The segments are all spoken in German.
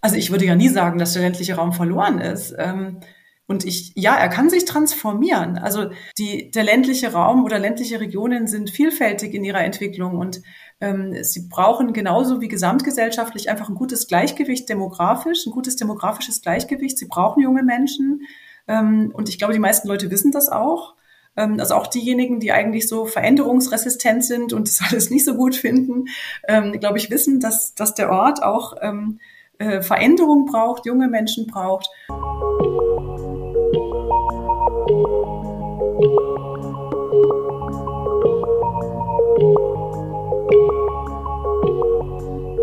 Also ich würde ja nie sagen, dass der ländliche Raum verloren ist. Ähm, und ich, ja, er kann sich transformieren. Also die, der ländliche Raum oder ländliche Regionen sind vielfältig in ihrer Entwicklung und ähm, sie brauchen genauso wie gesamtgesellschaftlich einfach ein gutes Gleichgewicht demografisch, ein gutes demografisches Gleichgewicht. Sie brauchen junge Menschen. Ähm, und ich glaube, die meisten Leute wissen das auch. Ähm, also auch diejenigen, die eigentlich so veränderungsresistent sind und das alles nicht so gut finden, ähm, glaube ich, wissen, dass, dass der Ort auch ähm, äh, Veränderung braucht, junge Menschen braucht.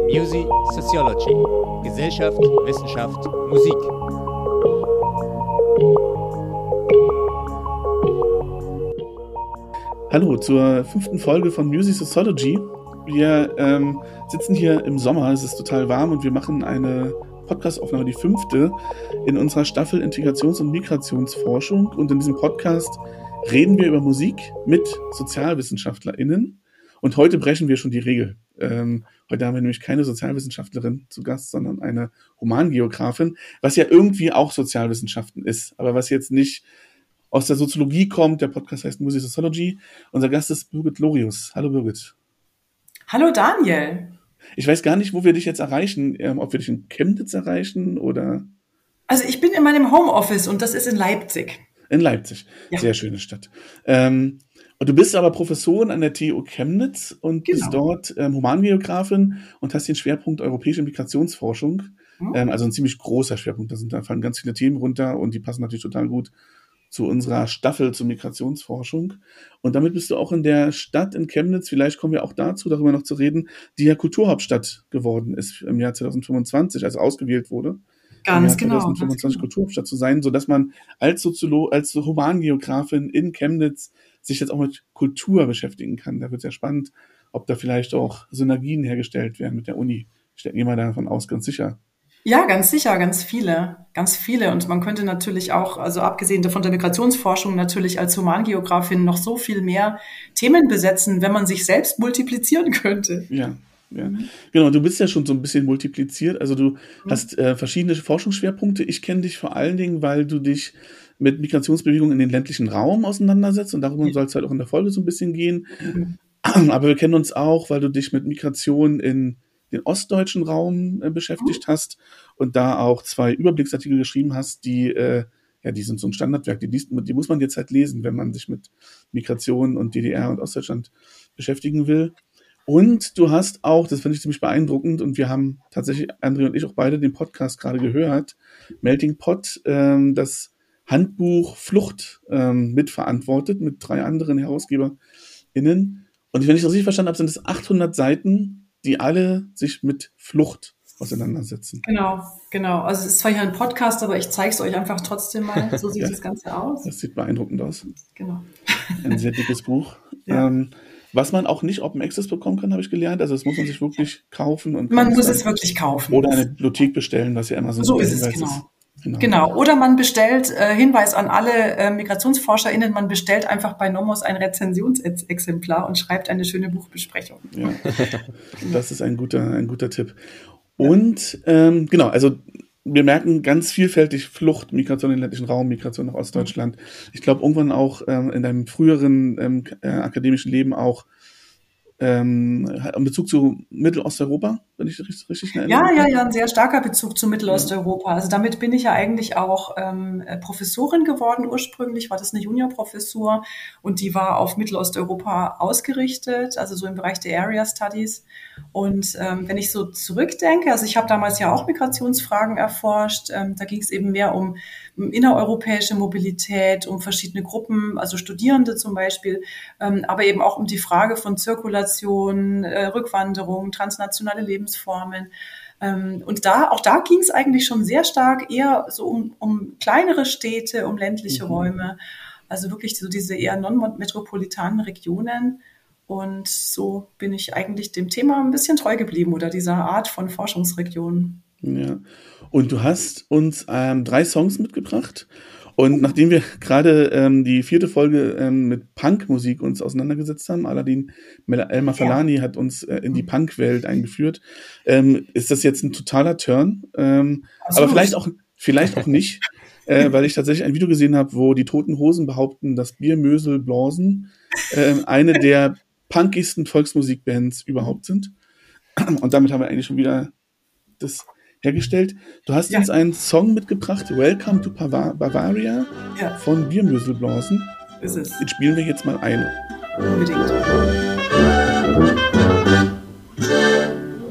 Music Sociology. Gesellschaft, Wissenschaft, Musik. Hallo zur fünften Folge von Music Sociology. Wir ähm, sitzen hier im Sommer, es ist total warm und wir machen eine Podcastaufnahme, die fünfte, in unserer Staffel Integrations- und Migrationsforschung. Und in diesem Podcast reden wir über Musik mit SozialwissenschaftlerInnen. Und heute brechen wir schon die Regel. Ähm, heute haben wir nämlich keine Sozialwissenschaftlerin zu Gast, sondern eine Humangeografin, was ja irgendwie auch Sozialwissenschaften ist, aber was jetzt nicht aus der Soziologie kommt. Der Podcast heißt Music Sociology. Unser Gast ist Birgit Lorius. Hallo Birgit. Hallo Daniel. Ich weiß gar nicht, wo wir dich jetzt erreichen, ähm, ob wir dich in Chemnitz erreichen oder. Also ich bin in meinem Homeoffice und das ist in Leipzig. In Leipzig. Ja. Sehr schöne Stadt. Ähm, und du bist aber Professorin an der TU Chemnitz und genau. bist dort ähm, Humangeografin und hast den Schwerpunkt europäische Migrationsforschung. Mhm. Ähm, also ein ziemlich großer Schwerpunkt. Da sind da fallen ganz viele Themen runter und die passen natürlich total gut zu unserer Staffel zur Migrationsforschung. Und damit bist du auch in der Stadt in Chemnitz, vielleicht kommen wir auch dazu, darüber noch zu reden, die ja Kulturhauptstadt geworden ist im Jahr 2025, also ausgewählt wurde. Ganz genau. 2025 genau. Kulturhauptstadt zu sein, so dass man als Soziolo als Humangeografin in Chemnitz sich jetzt auch mit Kultur beschäftigen kann. Da wird es ja spannend, ob da vielleicht auch Synergien hergestellt werden mit der Uni. Ich gehe mal davon aus, ganz sicher. Ja, ganz sicher, ganz viele, ganz viele. Und man könnte natürlich auch, also abgesehen von der Migrationsforschung, natürlich als Humangeografin noch so viel mehr Themen besetzen, wenn man sich selbst multiplizieren könnte. Ja. Ja. Genau, du bist ja schon so ein bisschen multipliziert. Also du mhm. hast äh, verschiedene Forschungsschwerpunkte. Ich kenne dich vor allen Dingen, weil du dich mit Migrationsbewegungen in den ländlichen Raum auseinandersetzt und darüber ja. soll es halt auch in der Folge so ein bisschen gehen. Mhm. Aber wir kennen uns auch, weil du dich mit Migration in den ostdeutschen Raum äh, beschäftigt mhm. hast und da auch zwei Überblicksartikel geschrieben hast, die, äh, ja, die sind so ein Standardwerk, die, liest, die muss man jetzt halt lesen, wenn man sich mit Migration und DDR und Ostdeutschland beschäftigen will. Und du hast auch, das finde ich ziemlich beeindruckend, und wir haben tatsächlich, André und ich auch beide den Podcast gerade gehört, Melting Pot, ähm, das Handbuch Flucht ähm, mitverantwortet mit drei anderen HerausgeberInnen. Und wenn ich das richtig verstanden habe, sind es 800 Seiten, die alle sich mit Flucht auseinandersetzen. Genau, genau. Also es ist zwar hier ein Podcast, aber ich zeige es euch einfach trotzdem mal. So sieht ja, das Ganze aus. Das sieht beeindruckend aus. Genau. Ein sehr dickes Buch. Ja. Ähm, was man auch nicht Open Access bekommen kann, habe ich gelernt. Also das muss man sich wirklich kaufen. und Man muss es wirklich kaufen. Oder eine Bibliothek bestellen, was ja immer so, so ist. Es, genau. Ist. Genau. genau. Oder man bestellt, äh, Hinweis an alle äh, MigrationsforscherInnen, man bestellt einfach bei Nomos ein Rezensionsexemplar und schreibt eine schöne Buchbesprechung. Ja, das ist ein guter, ein guter Tipp. Und ähm, genau, also wir merken ganz vielfältig Flucht, Migration in den ländlichen Raum, Migration nach Ostdeutschland. Ich glaube, irgendwann auch ähm, in deinem früheren ähm, äh, akademischen Leben auch ähm, in Bezug zu Mittelosteuropa, wenn ich richtig, richtig erinnere. Ja, ja, ja, ein sehr starker Bezug zu Mittelosteuropa. Also damit bin ich ja eigentlich auch ähm, Professorin geworden. Ursprünglich war das eine Juniorprofessur und die war auf Mittelosteuropa ausgerichtet, also so im Bereich der Area Studies. Und ähm, wenn ich so zurückdenke, also ich habe damals ja auch Migrationsfragen erforscht, ähm, da ging es eben mehr um innereuropäische Mobilität, um verschiedene Gruppen, also Studierende zum Beispiel, ähm, aber eben auch um die Frage von Zirkulation, äh, Rückwanderung, transnationale Lebensformen. Ähm, und da, auch da ging es eigentlich schon sehr stark eher so um, um kleinere Städte, um ländliche mhm. Räume. Also wirklich so diese eher non-metropolitanen Regionen. Und so bin ich eigentlich dem Thema ein bisschen treu geblieben oder dieser Art von Forschungsregionen. Ja. Und du hast uns ähm, drei Songs mitgebracht. Und nachdem wir gerade ähm, die vierte Folge ähm, mit Punkmusik uns auseinandergesetzt haben, Aladdin Elmar Falani ja. hat uns äh, in die mhm. Punk-Welt eingeführt, ähm, ist das jetzt ein totaler Turn. Ähm, aber vielleicht auch, vielleicht auch nicht, äh, weil ich tatsächlich ein Video gesehen habe, wo die Toten Hosen behaupten, dass Biermösel Blasen äh, eine der punkigsten Volksmusikbands überhaupt sind. Und damit haben wir eigentlich schon wieder das hergestellt. Du hast ja. uns einen Song mitgebracht, Welcome to Bavaria ja. von Biermöselblasen. Ist es. Den spielen wir jetzt mal ein. Unbedingt.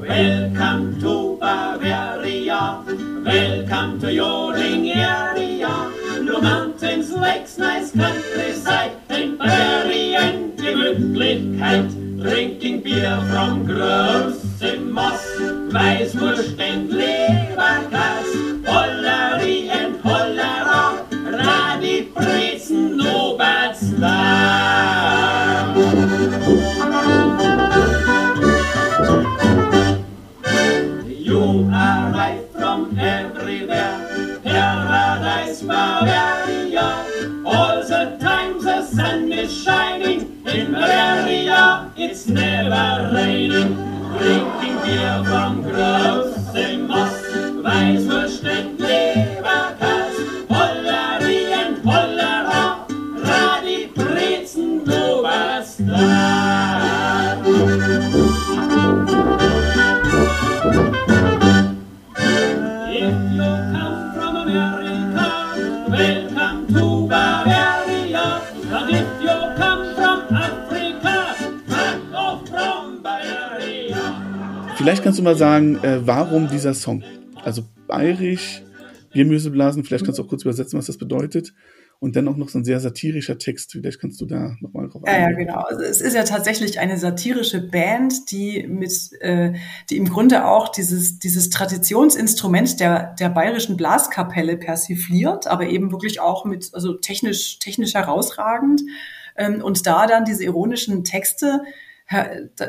Welcome to Bavaria, welcome to your area. No mountains, lakes, nice countryside, in Bavarian Gemütlichkeit. Drinking beer from groves in Moss, Weißwurst and Leberkass, in Bavaria it's never raining. Drinking beer from großem Moss, Weißwurst und Vielleicht kannst du mal sagen, äh, warum dieser Song? Also bayerisch, Biermüseblasen, vielleicht kannst du auch kurz übersetzen, was das bedeutet. Und dann auch noch so ein sehr satirischer Text. Vielleicht kannst du da nochmal drauf eingehen. Ja, ja, genau. Also es ist ja tatsächlich eine satirische Band, die mit, äh, die im Grunde auch dieses, dieses Traditionsinstrument der, der bayerischen Blaskapelle persifliert, aber eben wirklich auch mit, also technisch, technisch herausragend. Ähm, und da dann diese ironischen Texte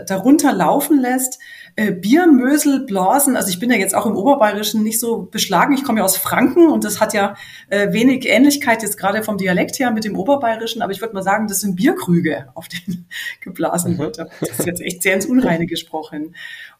darunter laufen lässt. Äh, Biermösel, Blasen, also ich bin ja jetzt auch im Oberbayerischen nicht so beschlagen. Ich komme ja aus Franken und das hat ja äh, wenig Ähnlichkeit jetzt gerade vom Dialekt her mit dem Oberbayerischen, aber ich würde mal sagen, das sind Bierkrüge, auf denen geblasen mhm. wird. Das ist jetzt echt sehr ins Unreine gesprochen.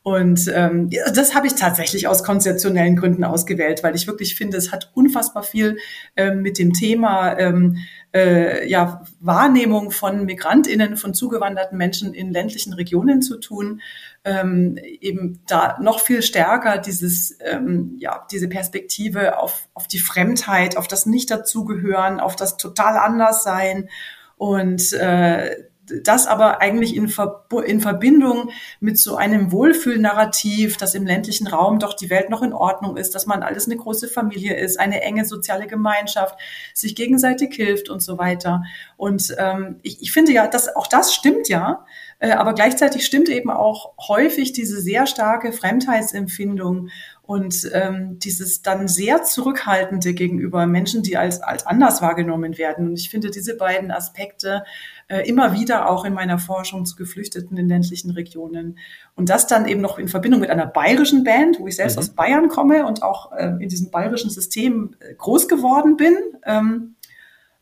Und ähm, das habe ich tatsächlich aus konzeptionellen Gründen ausgewählt, weil ich wirklich finde, es hat unfassbar viel ähm, mit dem Thema ähm, äh, ja, Wahrnehmung von Migrantinnen, von zugewanderten Menschen in ländlichen Regionen zu tun. Ähm, eben da noch viel stärker dieses, ähm, ja, diese Perspektive auf, auf die Fremdheit, auf das Nicht-Dazugehören, auf das total Anderssein und äh, das aber eigentlich in, Ver in Verbindung mit so einem Wohlfühlnarrativ, dass im ländlichen Raum doch die Welt noch in Ordnung ist, dass man alles eine große Familie ist, eine enge soziale Gemeinschaft, sich gegenseitig hilft und so weiter. Und ähm, ich, ich finde ja, dass auch das stimmt ja, äh, aber gleichzeitig stimmt eben auch häufig diese sehr starke Fremdheitsempfindung und ähm, dieses dann sehr zurückhaltende gegenüber Menschen, die als, als anders wahrgenommen werden. Und ich finde diese beiden Aspekte äh, immer wieder auch in meiner Forschung zu Geflüchteten in ländlichen Regionen. Und das dann eben noch in Verbindung mit einer bayerischen Band, wo ich selbst mhm. aus Bayern komme und auch äh, in diesem bayerischen System äh, groß geworden bin, ähm,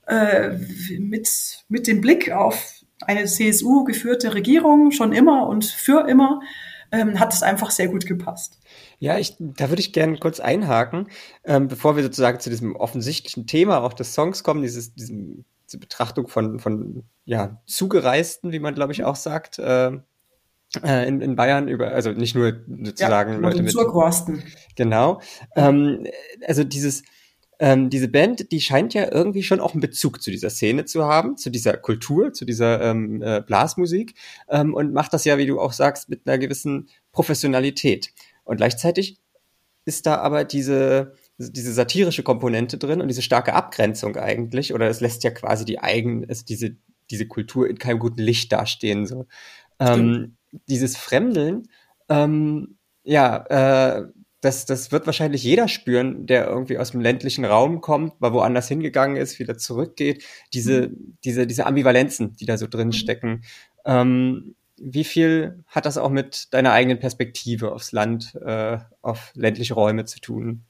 äh, mit, mit dem Blick auf eine CSU geführte Regierung schon immer und für immer, ähm, hat es einfach sehr gut gepasst. Ja, ich, da würde ich gerne kurz einhaken, ähm, bevor wir sozusagen zu diesem offensichtlichen Thema auch des Songs kommen, dieses, diesem, diese Betrachtung von, von ja, Zugereisten, wie man glaube ich auch sagt, äh, äh, in, in Bayern über, also nicht nur sozusagen ja, Leute mit. Zurgrosten. Genau. Ähm, also dieses, ähm, diese Band, die scheint ja irgendwie schon auch einen Bezug zu dieser Szene zu haben, zu dieser Kultur, zu dieser ähm, äh, Blasmusik ähm, und macht das ja, wie du auch sagst, mit einer gewissen Professionalität. Und gleichzeitig ist da aber diese, diese satirische Komponente drin und diese starke Abgrenzung eigentlich, oder es lässt ja quasi die eigen, es, diese, diese Kultur in keinem guten Licht dastehen. So. Ähm, dieses Fremdeln, ähm, ja, äh, das, das wird wahrscheinlich jeder spüren, der irgendwie aus dem ländlichen Raum kommt, mal woanders hingegangen ist, wieder zurückgeht. Diese, mhm. diese, diese Ambivalenzen, die da so drin mhm. stecken. Ähm, wie viel hat das auch mit deiner eigenen Perspektive aufs Land, äh, auf ländliche Räume zu tun?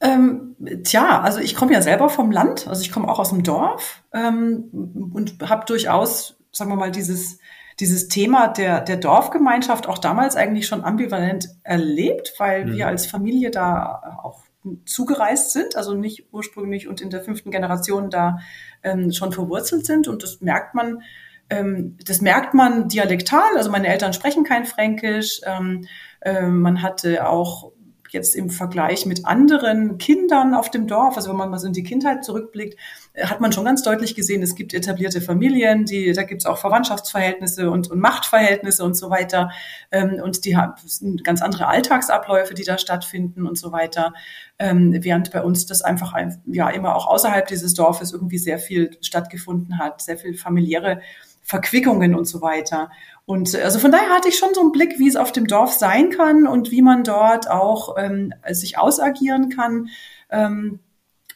Ähm, tja, also ich komme ja selber vom Land, also ich komme auch aus dem Dorf ähm, und habe durchaus, sagen wir mal, dieses dieses Thema der, der Dorfgemeinschaft auch damals eigentlich schon ambivalent erlebt, weil mhm. wir als Familie da auch zugereist sind, also nicht ursprünglich und in der fünften Generation da ähm, schon verwurzelt sind. Und das merkt man, ähm, das merkt man dialektal. Also meine Eltern sprechen kein Fränkisch. Ähm, äh, man hatte auch jetzt im Vergleich mit anderen Kindern auf dem Dorf, also wenn man mal so in die Kindheit zurückblickt, äh, hat man schon ganz deutlich gesehen, es gibt etablierte Familien, die, da gibt es auch Verwandtschaftsverhältnisse und, und Machtverhältnisse und so weiter. Ähm, und die haben ganz andere Alltagsabläufe, die da stattfinden und so weiter. Ähm, während bei uns das einfach ein, ja immer auch außerhalb dieses Dorfes irgendwie sehr viel stattgefunden hat, sehr viel familiäre Verquickungen und so weiter. Und äh, also von daher hatte ich schon so einen Blick, wie es auf dem Dorf sein kann und wie man dort auch ähm, sich ausagieren kann. Ähm,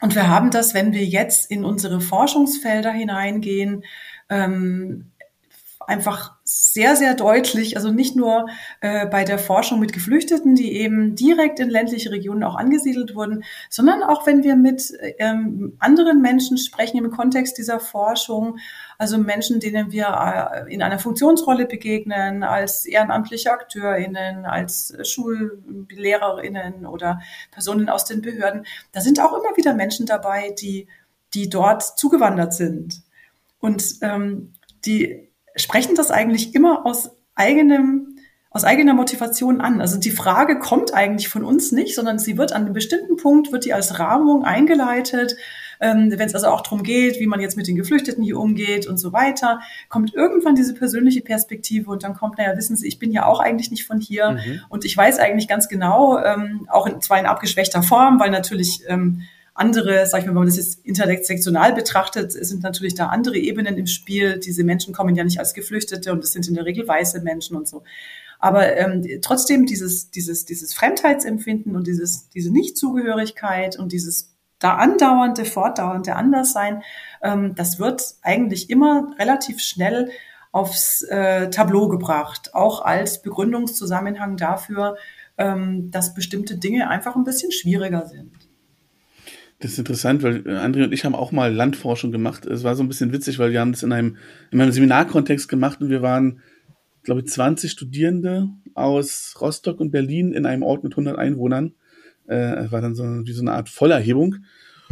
und wir haben das, wenn wir jetzt in unsere Forschungsfelder hineingehen, ähm, einfach sehr, sehr deutlich, also nicht nur äh, bei der Forschung mit Geflüchteten, die eben direkt in ländliche Regionen auch angesiedelt wurden, sondern auch wenn wir mit ähm, anderen Menschen sprechen im Kontext dieser Forschung, also Menschen, denen wir äh, in einer Funktionsrolle begegnen, als ehrenamtliche AkteurInnen, als SchullehrerInnen oder Personen aus den Behörden. Da sind auch immer wieder Menschen dabei, die, die dort zugewandert sind. Und ähm, die sprechen das eigentlich immer aus eigenem, aus eigener Motivation an. Also die Frage kommt eigentlich von uns nicht, sondern sie wird an einem bestimmten Punkt, wird die als Rahmung eingeleitet. Ähm, Wenn es also auch darum geht, wie man jetzt mit den Geflüchteten hier umgeht und so weiter, kommt irgendwann diese persönliche Perspektive und dann kommt, naja, wissen Sie, ich bin ja auch eigentlich nicht von hier mhm. und ich weiß eigentlich ganz genau, ähm, auch in, zwar in abgeschwächter Form, weil natürlich ähm, andere, sag ich mal, wenn man das jetzt intersektional betrachtet, sind natürlich da andere Ebenen im Spiel. Diese Menschen kommen ja nicht als Geflüchtete und es sind in der Regel weiße Menschen und so. Aber ähm, trotzdem dieses, dieses, dieses Fremdheitsempfinden und dieses, diese Nichtzugehörigkeit und dieses da andauernde, fortdauernde Anderssein, ähm, das wird eigentlich immer relativ schnell aufs äh, Tableau gebracht, auch als Begründungszusammenhang dafür, ähm, dass bestimmte Dinge einfach ein bisschen schwieriger sind. Das ist interessant, weil äh, André und ich haben auch mal Landforschung gemacht. Es war so ein bisschen witzig, weil wir haben das in einem, in einem Seminarkontext gemacht und wir waren, glaube ich, 20 Studierende aus Rostock und Berlin in einem Ort mit 100 Einwohnern. Äh, war dann so wie so eine Art Vollerhebung.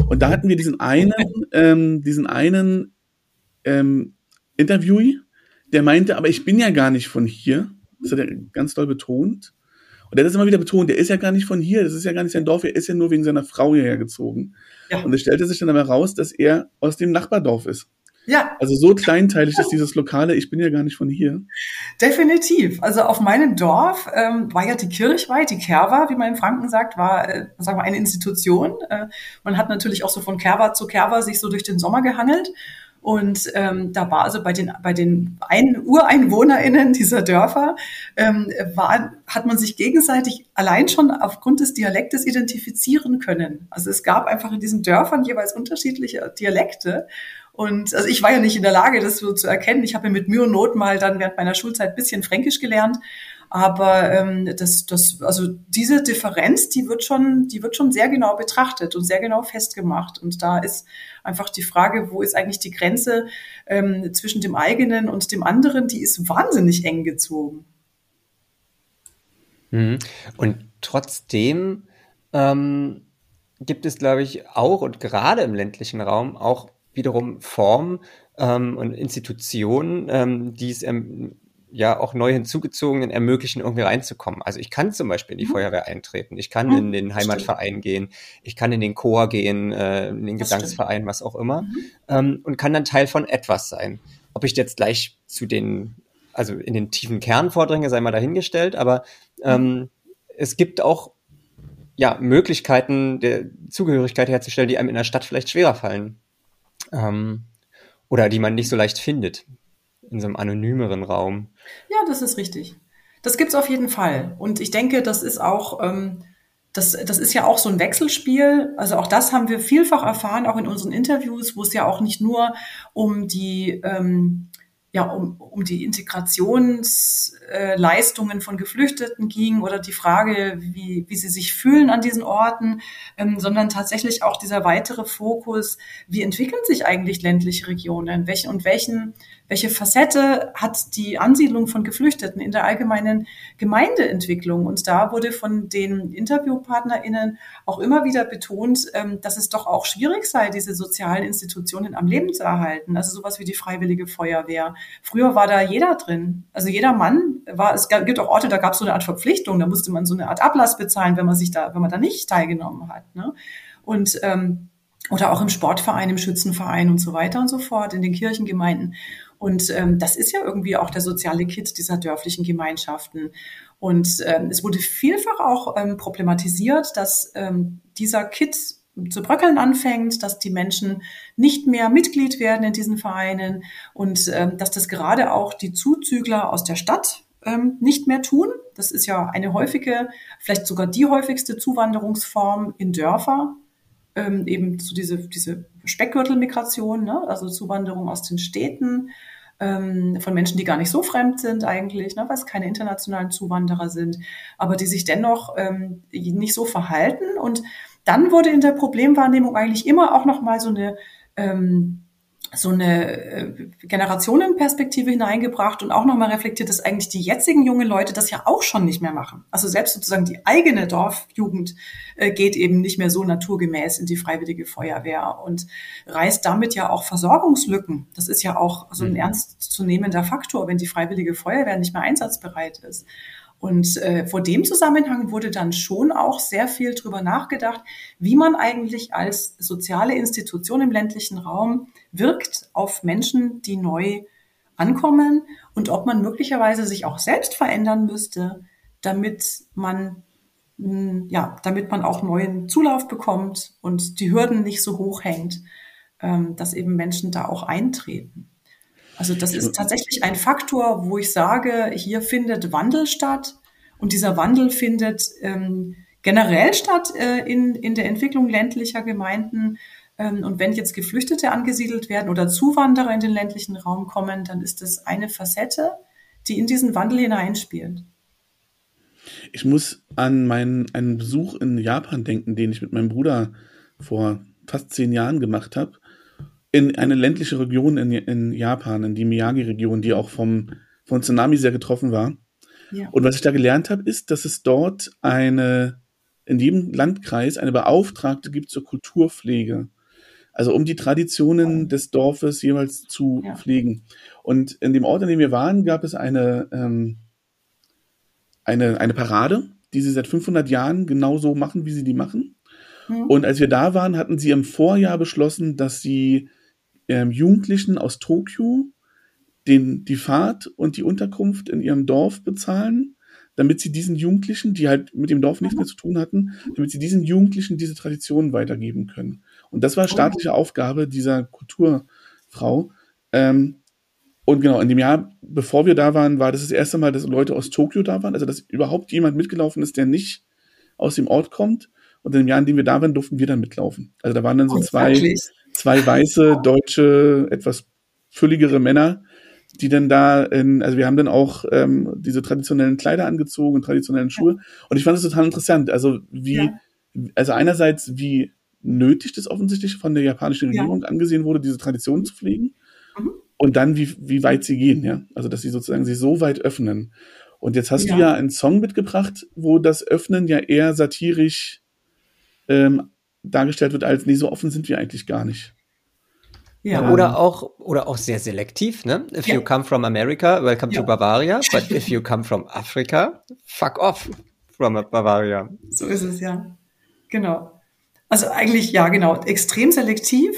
Und da hatten wir diesen einen, ähm, diesen einen ähm, Interviewee, der meinte, aber ich bin ja gar nicht von hier. Das hat er ganz doll betont. Und er hat das immer wieder betont, der ist ja gar nicht von hier, das ist ja gar nicht sein Dorf, er ist ja nur wegen seiner Frau hierher gezogen. Ja. Und es stellte sich dann aber raus, dass er aus dem Nachbardorf ist. Ja. Also so kleinteilig ist dieses Lokale, ich bin ja gar nicht von hier. Definitiv. Also auf meinem Dorf ähm, war ja die Kirchweih, die Kerwa, wie man in Franken sagt, war, äh, sagen wir, eine Institution. Äh, man hat natürlich auch so von Kerwa zu Kerwa sich so durch den Sommer gehangelt. Und ähm, da war also bei den, bei den Ein UreinwohnerInnen dieser Dörfer, ähm, war, hat man sich gegenseitig allein schon aufgrund des Dialektes identifizieren können. Also es gab einfach in diesen Dörfern jeweils unterschiedliche Dialekte. Und also ich war ja nicht in der Lage, das so zu erkennen. Ich habe mit Mühe und Not mal dann während meiner Schulzeit bisschen Fränkisch gelernt. Aber ähm, das, das, also diese Differenz, die wird schon, die wird schon sehr genau betrachtet und sehr genau festgemacht. Und da ist einfach die Frage, wo ist eigentlich die Grenze ähm, zwischen dem eigenen und dem anderen, die ist wahnsinnig eng gezogen. Mhm. Und trotzdem ähm, gibt es, glaube ich, auch und gerade im ländlichen Raum auch wiederum Formen ähm, und Institutionen, ähm, die es ähm, ja auch neu hinzugezogenen ermöglichen, irgendwie reinzukommen. Also ich kann zum Beispiel in die mhm. Feuerwehr eintreten, ich kann mhm, in den Heimatverein stimmt. gehen, ich kann in den Chor gehen, äh, in den das Gesangsverein, stimmt. was auch immer, mhm. ähm, und kann dann Teil von etwas sein. Ob ich jetzt gleich zu den, also in den tiefen Kern vordringe, sei mal dahingestellt, aber ähm, mhm. es gibt auch ja, Möglichkeiten der Zugehörigkeit herzustellen, die einem in der Stadt vielleicht schwerer fallen. Ähm, oder die man nicht so leicht findet in so einem anonymeren Raum. Ja, das ist richtig. Das gibt's auf jeden Fall. Und ich denke, das ist auch, ähm, das, das ist ja auch so ein Wechselspiel. Also auch das haben wir vielfach erfahren, auch in unseren Interviews, wo es ja auch nicht nur um die, ähm, ja, um, um die Integrationsleistungen von Geflüchteten ging oder die Frage, wie, wie sie sich fühlen an diesen Orten, ähm, sondern tatsächlich auch dieser weitere Fokus, wie entwickeln sich eigentlich ländliche Regionen, welchen und welchen welche Facette hat die Ansiedlung von Geflüchteten in der allgemeinen Gemeindeentwicklung? Und da wurde von den InterviewpartnerInnen auch immer wieder betont, ähm, dass es doch auch schwierig sei, diese sozialen Institutionen am Leben zu erhalten. Also sowas wie die Freiwillige Feuerwehr. Früher war da jeder drin. Also jeder Mann war, es gibt auch Orte, da gab es so eine Art Verpflichtung, da musste man so eine Art Ablass bezahlen, wenn man sich da, wenn man da nicht teilgenommen hat. Ne? Und ähm, oder auch im Sportverein, im Schützenverein und so weiter und so fort, in den Kirchengemeinden. Und ähm, das ist ja irgendwie auch der soziale Kit dieser dörflichen Gemeinschaften. Und ähm, es wurde vielfach auch ähm, problematisiert, dass ähm, dieser Kit zu bröckeln anfängt, dass die Menschen nicht mehr Mitglied werden in diesen Vereinen und ähm, dass das gerade auch die Zuzügler aus der Stadt ähm, nicht mehr tun. Das ist ja eine häufige, vielleicht sogar die häufigste Zuwanderungsform in Dörfer, ähm, eben zu diese, diese Speckgürtelmigration, ne? also Zuwanderung aus den Städten ähm, von Menschen, die gar nicht so fremd sind eigentlich, ne? weil es keine internationalen Zuwanderer sind, aber die sich dennoch ähm, nicht so verhalten. Und dann wurde in der Problemwahrnehmung eigentlich immer auch noch mal so eine ähm, so eine äh, Generationenperspektive hineingebracht und auch nochmal reflektiert, dass eigentlich die jetzigen jungen Leute das ja auch schon nicht mehr machen. Also selbst sozusagen die eigene Dorfjugend äh, geht eben nicht mehr so naturgemäß in die freiwillige Feuerwehr und reißt damit ja auch Versorgungslücken. Das ist ja auch so ein mhm. ernstzunehmender Faktor, wenn die freiwillige Feuerwehr nicht mehr einsatzbereit ist. Und äh, vor dem Zusammenhang wurde dann schon auch sehr viel drüber nachgedacht, wie man eigentlich als soziale Institution im ländlichen Raum wirkt auf Menschen, die neu ankommen und ob man möglicherweise sich auch selbst verändern müsste, damit man hm, ja, damit man auch neuen Zulauf bekommt und die Hürden nicht so hoch hängt, ähm, dass eben Menschen da auch eintreten. Also das ist tatsächlich ein Faktor, wo ich sage, hier findet Wandel statt und dieser Wandel findet ähm, generell statt äh, in, in der Entwicklung ländlicher Gemeinden. Ähm, und wenn jetzt Geflüchtete angesiedelt werden oder Zuwanderer in den ländlichen Raum kommen, dann ist das eine Facette, die in diesen Wandel hineinspielt. Ich muss an meinen einen Besuch in Japan denken, den ich mit meinem Bruder vor fast zehn Jahren gemacht habe in eine ländliche Region in, in Japan, in die Miyagi-Region, die auch vom, von Tsunami sehr getroffen war. Ja. Und was ich da gelernt habe, ist, dass es dort eine, in jedem Landkreis eine Beauftragte gibt zur Kulturpflege. Also um die Traditionen des Dorfes jeweils zu ja. pflegen. Und in dem Ort, in dem wir waren, gab es eine, ähm, eine, eine Parade, die sie seit 500 Jahren genauso machen, wie sie die machen. Mhm. Und als wir da waren, hatten sie im Vorjahr beschlossen, dass sie ähm, Jugendlichen aus Tokio den, die Fahrt und die Unterkunft in ihrem Dorf bezahlen, damit sie diesen Jugendlichen, die halt mit dem Dorf nichts mehr zu tun hatten, damit sie diesen Jugendlichen diese Traditionen weitergeben können. Und das war staatliche Aufgabe dieser Kulturfrau. Ähm, und genau, in dem Jahr, bevor wir da waren, war das das erste Mal, dass Leute aus Tokio da waren, also dass überhaupt jemand mitgelaufen ist, der nicht aus dem Ort kommt. Und in dem Jahr, in dem wir da waren, durften wir dann mitlaufen. Also da waren dann so oh, zwei, zwei weiße, deutsche, etwas fülligere Männer, die dann da in, also wir haben dann auch ähm, diese traditionellen Kleider angezogen, traditionellen Schuhe. Und ich fand es total interessant. Also wie, ja. also einerseits, wie nötig das offensichtlich von der japanischen Regierung ja. angesehen wurde, diese Tradition zu pflegen. Mhm. Und dann, wie, wie weit sie gehen, ja. Also, dass sie sozusagen sie so weit öffnen. Und jetzt hast ja. du ja einen Song mitgebracht, wo das Öffnen ja eher satirisch ähm, dargestellt wird, als nee, so offen sind wir eigentlich gar nicht. Ja. Oder auch, oder auch sehr selektiv, ne? If ja. you come from America, welcome ja. to Bavaria. But if you come from Africa, fuck off from Bavaria. So ist es, ja. Genau. Also eigentlich, ja, genau, extrem selektiv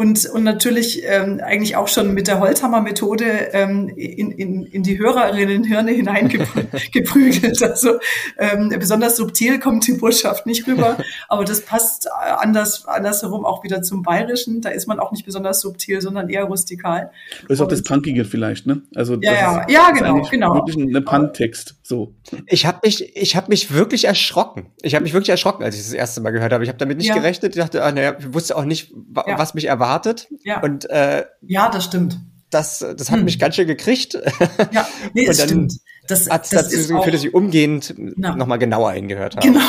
und, und natürlich ähm, eigentlich auch schon mit der Holzhammer-Methode ähm, in, in, in die Hörerinnen-Hirne hineingeprügelt. also ähm, besonders subtil kommt die Botschaft nicht rüber, aber das passt anders andersherum auch wieder zum Bayerischen. Da ist man auch nicht besonders subtil, sondern eher rustikal. Das ist auch das Punkige vielleicht, ne? Also ja, ja, ja, genau, genau. Wirklich ein Punk-Text. So. Ich habe mich, ich habe mich wirklich erschrocken. Ich habe mich wirklich erschrocken, als ich das erste Mal gehört habe. Ich habe damit nicht ja. gerechnet. Ich dachte, ah, naja, ich wusste auch nicht, ja. was mich erwartet. Ja. Und, äh, ja, das stimmt. das, das hat hm. mich ganz schön gekriegt. Ja, nee, dann stimmt. Das, das dazu geführt, dass ich umgehend genau. nochmal genauer hingehört habe. Genau,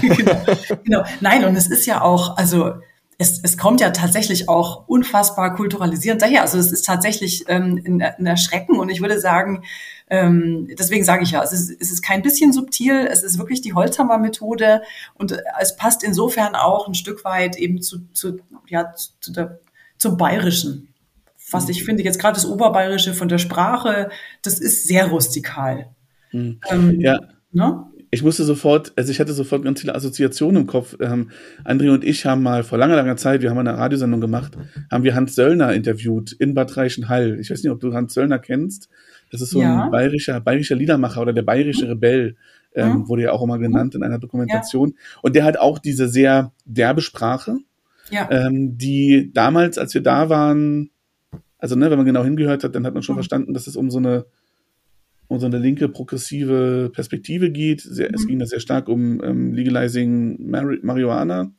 genau, genau. Nein, und es ist ja auch, also es, es kommt ja tatsächlich auch unfassbar kulturalisierend daher. Also es ist tatsächlich ähm, ein, Erschrecken und ich würde sagen, ähm, deswegen sage ich ja, es ist, es ist kein bisschen subtil, es ist wirklich die Holzhammer-Methode und es passt insofern auch ein Stück weit eben zu, zu, ja, zu der, zum Bayerischen. Was ich finde, jetzt gerade das Oberbayerische von der Sprache, das ist sehr rustikal. Mhm. Ähm, ja. Ne? ich musste sofort, also ich hatte sofort ganz viele Assoziationen im Kopf. Ähm, André und ich haben mal vor langer, langer Zeit, wir haben eine Radiosendung gemacht, haben wir Hans Söllner interviewt in Bad Reichenhall. Ich weiß nicht, ob du Hans Söllner kennst. Das ist so ja. ein bayerischer, bayerischer Liedermacher oder der bayerische Rebell, ähm, ja. wurde ja auch immer genannt in einer Dokumentation. Ja. Und der hat auch diese sehr derbe Sprache, ja. ähm, die damals, als wir da waren, also ne, wenn man genau hingehört hat, dann hat man schon mhm. verstanden, dass es um so eine um so eine linke progressive Perspektive geht. Sehr, mhm. Es ging da sehr stark um ähm, Legalizing Mar Marihuana.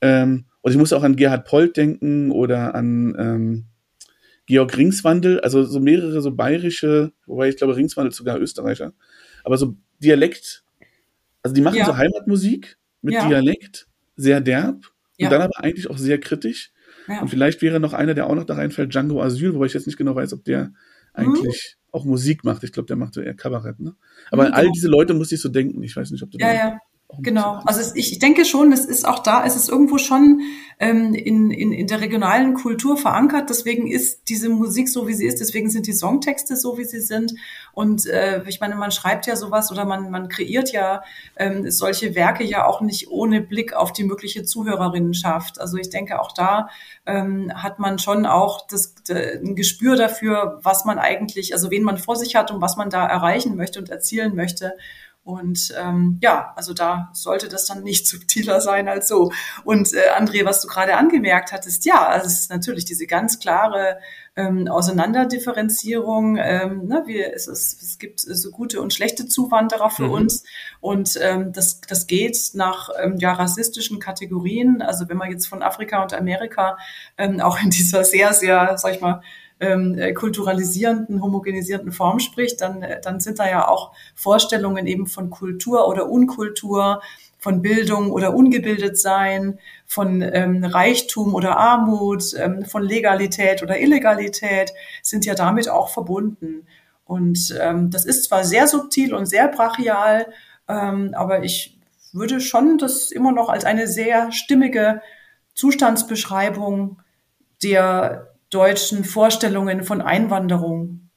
Ähm, und ich muss auch an Gerhard Polt denken oder an ähm, Georg Ringswandel, also so mehrere so bayerische, wobei ich glaube, Ringswandel ist sogar Österreicher, aber so Dialekt, also die machen ja. so Heimatmusik mit ja. Dialekt, sehr derb ja. und dann aber eigentlich auch sehr kritisch. Und vielleicht wäre noch einer, der auch noch da reinfällt, Django Asyl, wobei ich jetzt nicht genau weiß, ob der mhm. eigentlich auch Musik macht. Ich glaube, der macht so eher Kabarett, ne? Aber mhm, all genau. diese Leute muss ich so denken. Ich weiß nicht, ob du ja, ja. Genau, also es, ich, ich denke schon, es ist auch da, es ist irgendwo schon ähm, in, in, in der regionalen Kultur verankert. Deswegen ist diese Musik so, wie sie ist. Deswegen sind die Songtexte so, wie sie sind. Und äh, ich meine, man schreibt ja sowas oder man, man kreiert ja ähm, solche Werke ja auch nicht ohne Blick auf die mögliche Zuhörerinnenschaft. Also ich denke, auch da ähm, hat man schon auch das, ein Gespür dafür, was man eigentlich, also wen man vor sich hat und was man da erreichen möchte und erzielen möchte. Und ähm, ja, also da sollte das dann nicht subtiler sein als so. Und äh, André, was du gerade angemerkt hattest, ja, also es ist natürlich diese ganz klare ähm, Auseinanderdifferenzierung. Ähm, ne, wir, es, ist, es gibt so gute und schlechte Zuwanderer für mhm. uns. Und ähm, das, das geht nach ähm, ja, rassistischen Kategorien. Also wenn man jetzt von Afrika und Amerika ähm, auch in dieser sehr, sehr, sag ich mal, ähm, äh, kulturalisierenden, homogenisierenden Form spricht, dann, äh, dann sind da ja auch Vorstellungen eben von Kultur oder Unkultur, von Bildung oder ungebildet sein, von ähm, Reichtum oder Armut, ähm, von Legalität oder Illegalität, sind ja damit auch verbunden. Und ähm, das ist zwar sehr subtil und sehr brachial, ähm, aber ich würde schon das immer noch als eine sehr stimmige Zustandsbeschreibung der deutschen Vorstellungen von Einwanderung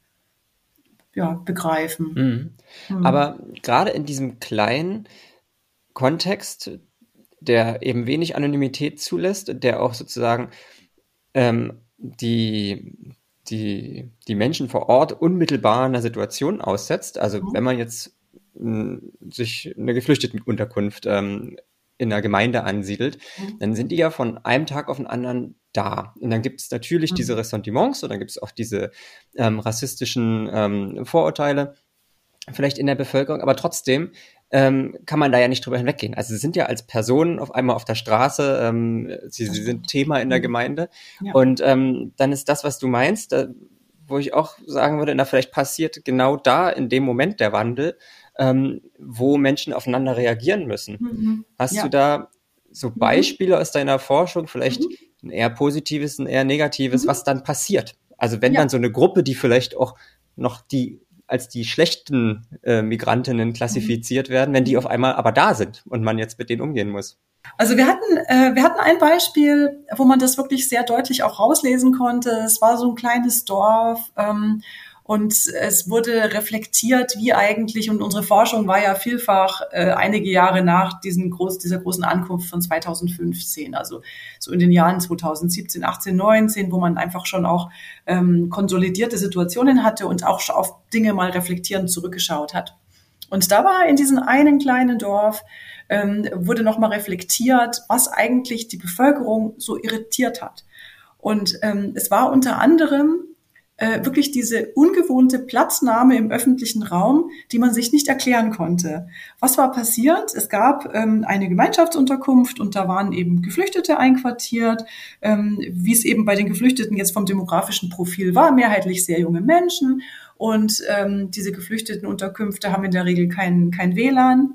ja, begreifen. Mhm. Mhm. Aber gerade in diesem kleinen Kontext, der eben wenig Anonymität zulässt, der auch sozusagen ähm, die, die, die Menschen vor Ort unmittelbar einer Situation aussetzt. Also mhm. wenn man jetzt mh, sich eine Geflüchtetenunterkunft ähm, in einer Gemeinde ansiedelt, mhm. dann sind die ja von einem Tag auf den anderen da. Und dann gibt es natürlich mhm. diese Ressentiments und dann gibt es auch diese ähm, rassistischen ähm, Vorurteile vielleicht in der Bevölkerung, aber trotzdem ähm, kann man da ja nicht drüber hinweggehen. Also sie sind ja als Personen auf einmal auf der Straße, ähm, sie, sie sind Thema in der mhm. Gemeinde ja. und ähm, dann ist das, was du meinst, da, wo ich auch sagen würde, na vielleicht passiert genau da in dem Moment der Wandel, ähm, wo Menschen aufeinander reagieren müssen. Mhm. Hast ja. du da so mhm. Beispiele mhm. aus deiner Forschung, vielleicht mhm. Ein eher positives, ein eher negatives, mhm. was dann passiert? Also wenn ja. dann so eine Gruppe, die vielleicht auch noch die als die schlechten äh, Migrantinnen klassifiziert werden, wenn die auf einmal aber da sind und man jetzt mit denen umgehen muss. Also wir hatten, äh, wir hatten ein Beispiel, wo man das wirklich sehr deutlich auch rauslesen konnte. Es war so ein kleines Dorf ähm, und es wurde reflektiert, wie eigentlich, und unsere Forschung war ja vielfach äh, einige Jahre nach diesen groß, dieser großen Ankunft von 2015, also so in den Jahren 2017, 18, 19, wo man einfach schon auch ähm, konsolidierte Situationen hatte und auch auf Dinge mal reflektierend zurückgeschaut hat. Und da war in diesem einen kleinen Dorf, ähm, wurde nochmal reflektiert, was eigentlich die Bevölkerung so irritiert hat. Und ähm, es war unter anderem äh, wirklich diese ungewohnte Platznahme im öffentlichen Raum, die man sich nicht erklären konnte. Was war passiert? Es gab ähm, eine Gemeinschaftsunterkunft und da waren eben Geflüchtete einquartiert, ähm, wie es eben bei den Geflüchteten jetzt vom demografischen Profil war, mehrheitlich sehr junge Menschen. Und ähm, diese geflüchteten Unterkünfte haben in der Regel kein, kein WLAN.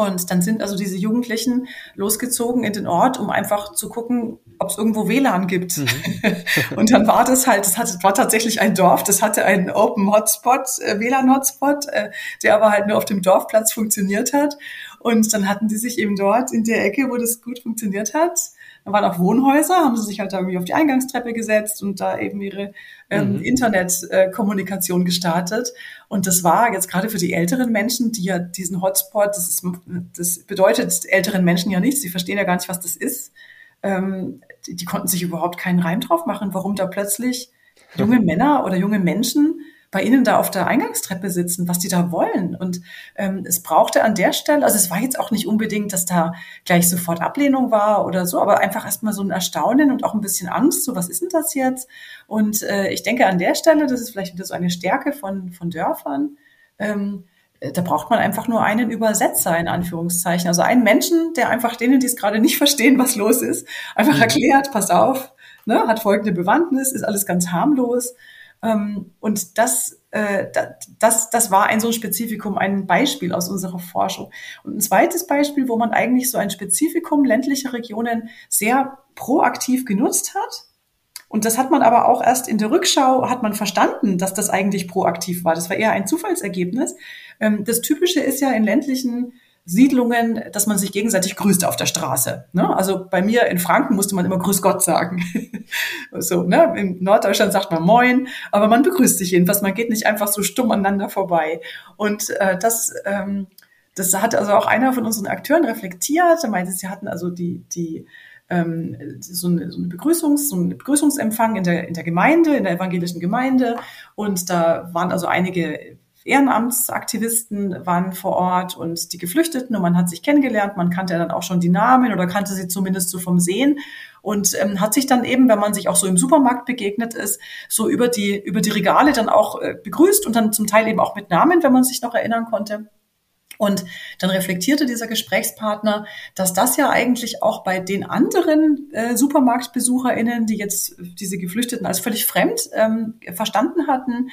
Und dann sind also diese Jugendlichen losgezogen in den Ort, um einfach zu gucken, ob es irgendwo WLAN gibt. Mhm. und dann war das halt, das hatte, war tatsächlich ein Dorf, das hatte einen Open Hotspot, äh, WLAN-Hotspot, äh, der aber halt nur auf dem Dorfplatz funktioniert hat. Und dann hatten die sich eben dort in der Ecke, wo das gut funktioniert hat, da waren auch Wohnhäuser, haben sie sich halt da irgendwie auf die Eingangstreppe gesetzt und da eben ihre ähm, mhm. Internetkommunikation äh, gestartet. Und das war jetzt gerade für die älteren Menschen, die ja diesen Hotspot, das, ist, das bedeutet älteren Menschen ja nichts, sie verstehen ja gar nicht, was das ist. Ähm, die, die konnten sich überhaupt keinen Reim drauf machen, warum da plötzlich junge Männer oder junge Menschen bei Ihnen da auf der Eingangstreppe sitzen, was die da wollen. Und ähm, es brauchte an der Stelle, also es war jetzt auch nicht unbedingt, dass da gleich sofort Ablehnung war oder so, aber einfach erstmal so ein Erstaunen und auch ein bisschen Angst, so was ist denn das jetzt? Und äh, ich denke an der Stelle, das ist vielleicht wieder so eine Stärke von, von Dörfern, ähm, da braucht man einfach nur einen Übersetzer in Anführungszeichen. Also einen Menschen, der einfach denen, die es gerade nicht verstehen, was los ist, einfach mhm. erklärt, pass auf, ne, hat folgende Bewandtnis, ist alles ganz harmlos. Ähm, und das, äh, das, das war ein so ein Spezifikum, ein Beispiel aus unserer Forschung. Und ein zweites Beispiel, wo man eigentlich so ein Spezifikum ländlicher Regionen sehr proaktiv genutzt hat. Und das hat man aber auch erst in der Rückschau, hat man verstanden, dass das eigentlich proaktiv war. Das war eher ein Zufallsergebnis. Ähm, das Typische ist ja in ländlichen Siedlungen, dass man sich gegenseitig grüßt auf der Straße. Ne? Also bei mir in Franken musste man immer Grüß Gott sagen. so, ne? In Norddeutschland sagt man Moin, aber man begrüßt sich jedenfalls. Man geht nicht einfach so stumm aneinander vorbei. Und äh, das, ähm, das hat also auch einer von unseren Akteuren reflektiert. Er meinte, sie hatten also die, die ähm, so, eine, so, eine Begrüßungs, so einen Begrüßungsempfang in der, in der Gemeinde, in der evangelischen Gemeinde. Und da waren also einige Ehrenamtsaktivisten waren vor Ort und die Geflüchteten und man hat sich kennengelernt, man kannte dann auch schon die Namen oder kannte sie zumindest so vom Sehen und ähm, hat sich dann eben, wenn man sich auch so im Supermarkt begegnet ist, so über die über die Regale dann auch äh, begrüßt und dann zum Teil eben auch mit Namen, wenn man sich noch erinnern konnte. Und dann reflektierte dieser Gesprächspartner, dass das ja eigentlich auch bei den anderen äh, SupermarktbesucherInnen, die jetzt diese Geflüchteten als völlig fremd ähm, verstanden hatten,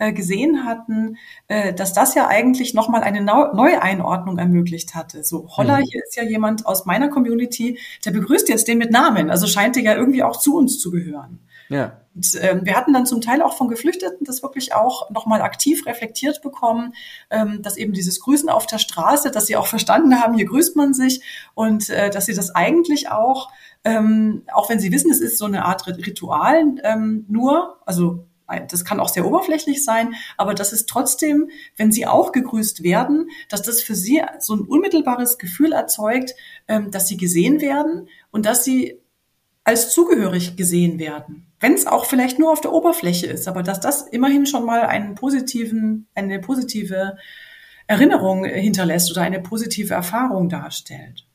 äh, gesehen hatten, äh, dass das ja eigentlich nochmal eine Neueinordnung ermöglicht hatte. So, Holla, mhm. hier ist ja jemand aus meiner Community, der begrüßt jetzt den mit Namen, also scheint er ja irgendwie auch zu uns zu gehören. Ja. Und, ähm, wir hatten dann zum Teil auch von Geflüchteten das wirklich auch nochmal aktiv reflektiert bekommen, ähm, dass eben dieses Grüßen auf der Straße, dass sie auch verstanden haben, hier grüßt man sich und äh, dass sie das eigentlich auch, ähm, auch wenn sie wissen, es ist so eine Art Ritual, ähm, nur, also das kann auch sehr oberflächlich sein, aber das ist trotzdem, wenn sie auch gegrüßt werden, dass das für sie so ein unmittelbares Gefühl erzeugt, ähm, dass sie gesehen werden und dass sie als zugehörig gesehen werden. Wenn es auch vielleicht nur auf der Oberfläche ist, aber dass das immerhin schon mal einen positiven, eine positive Erinnerung hinterlässt oder eine positive Erfahrung darstellt.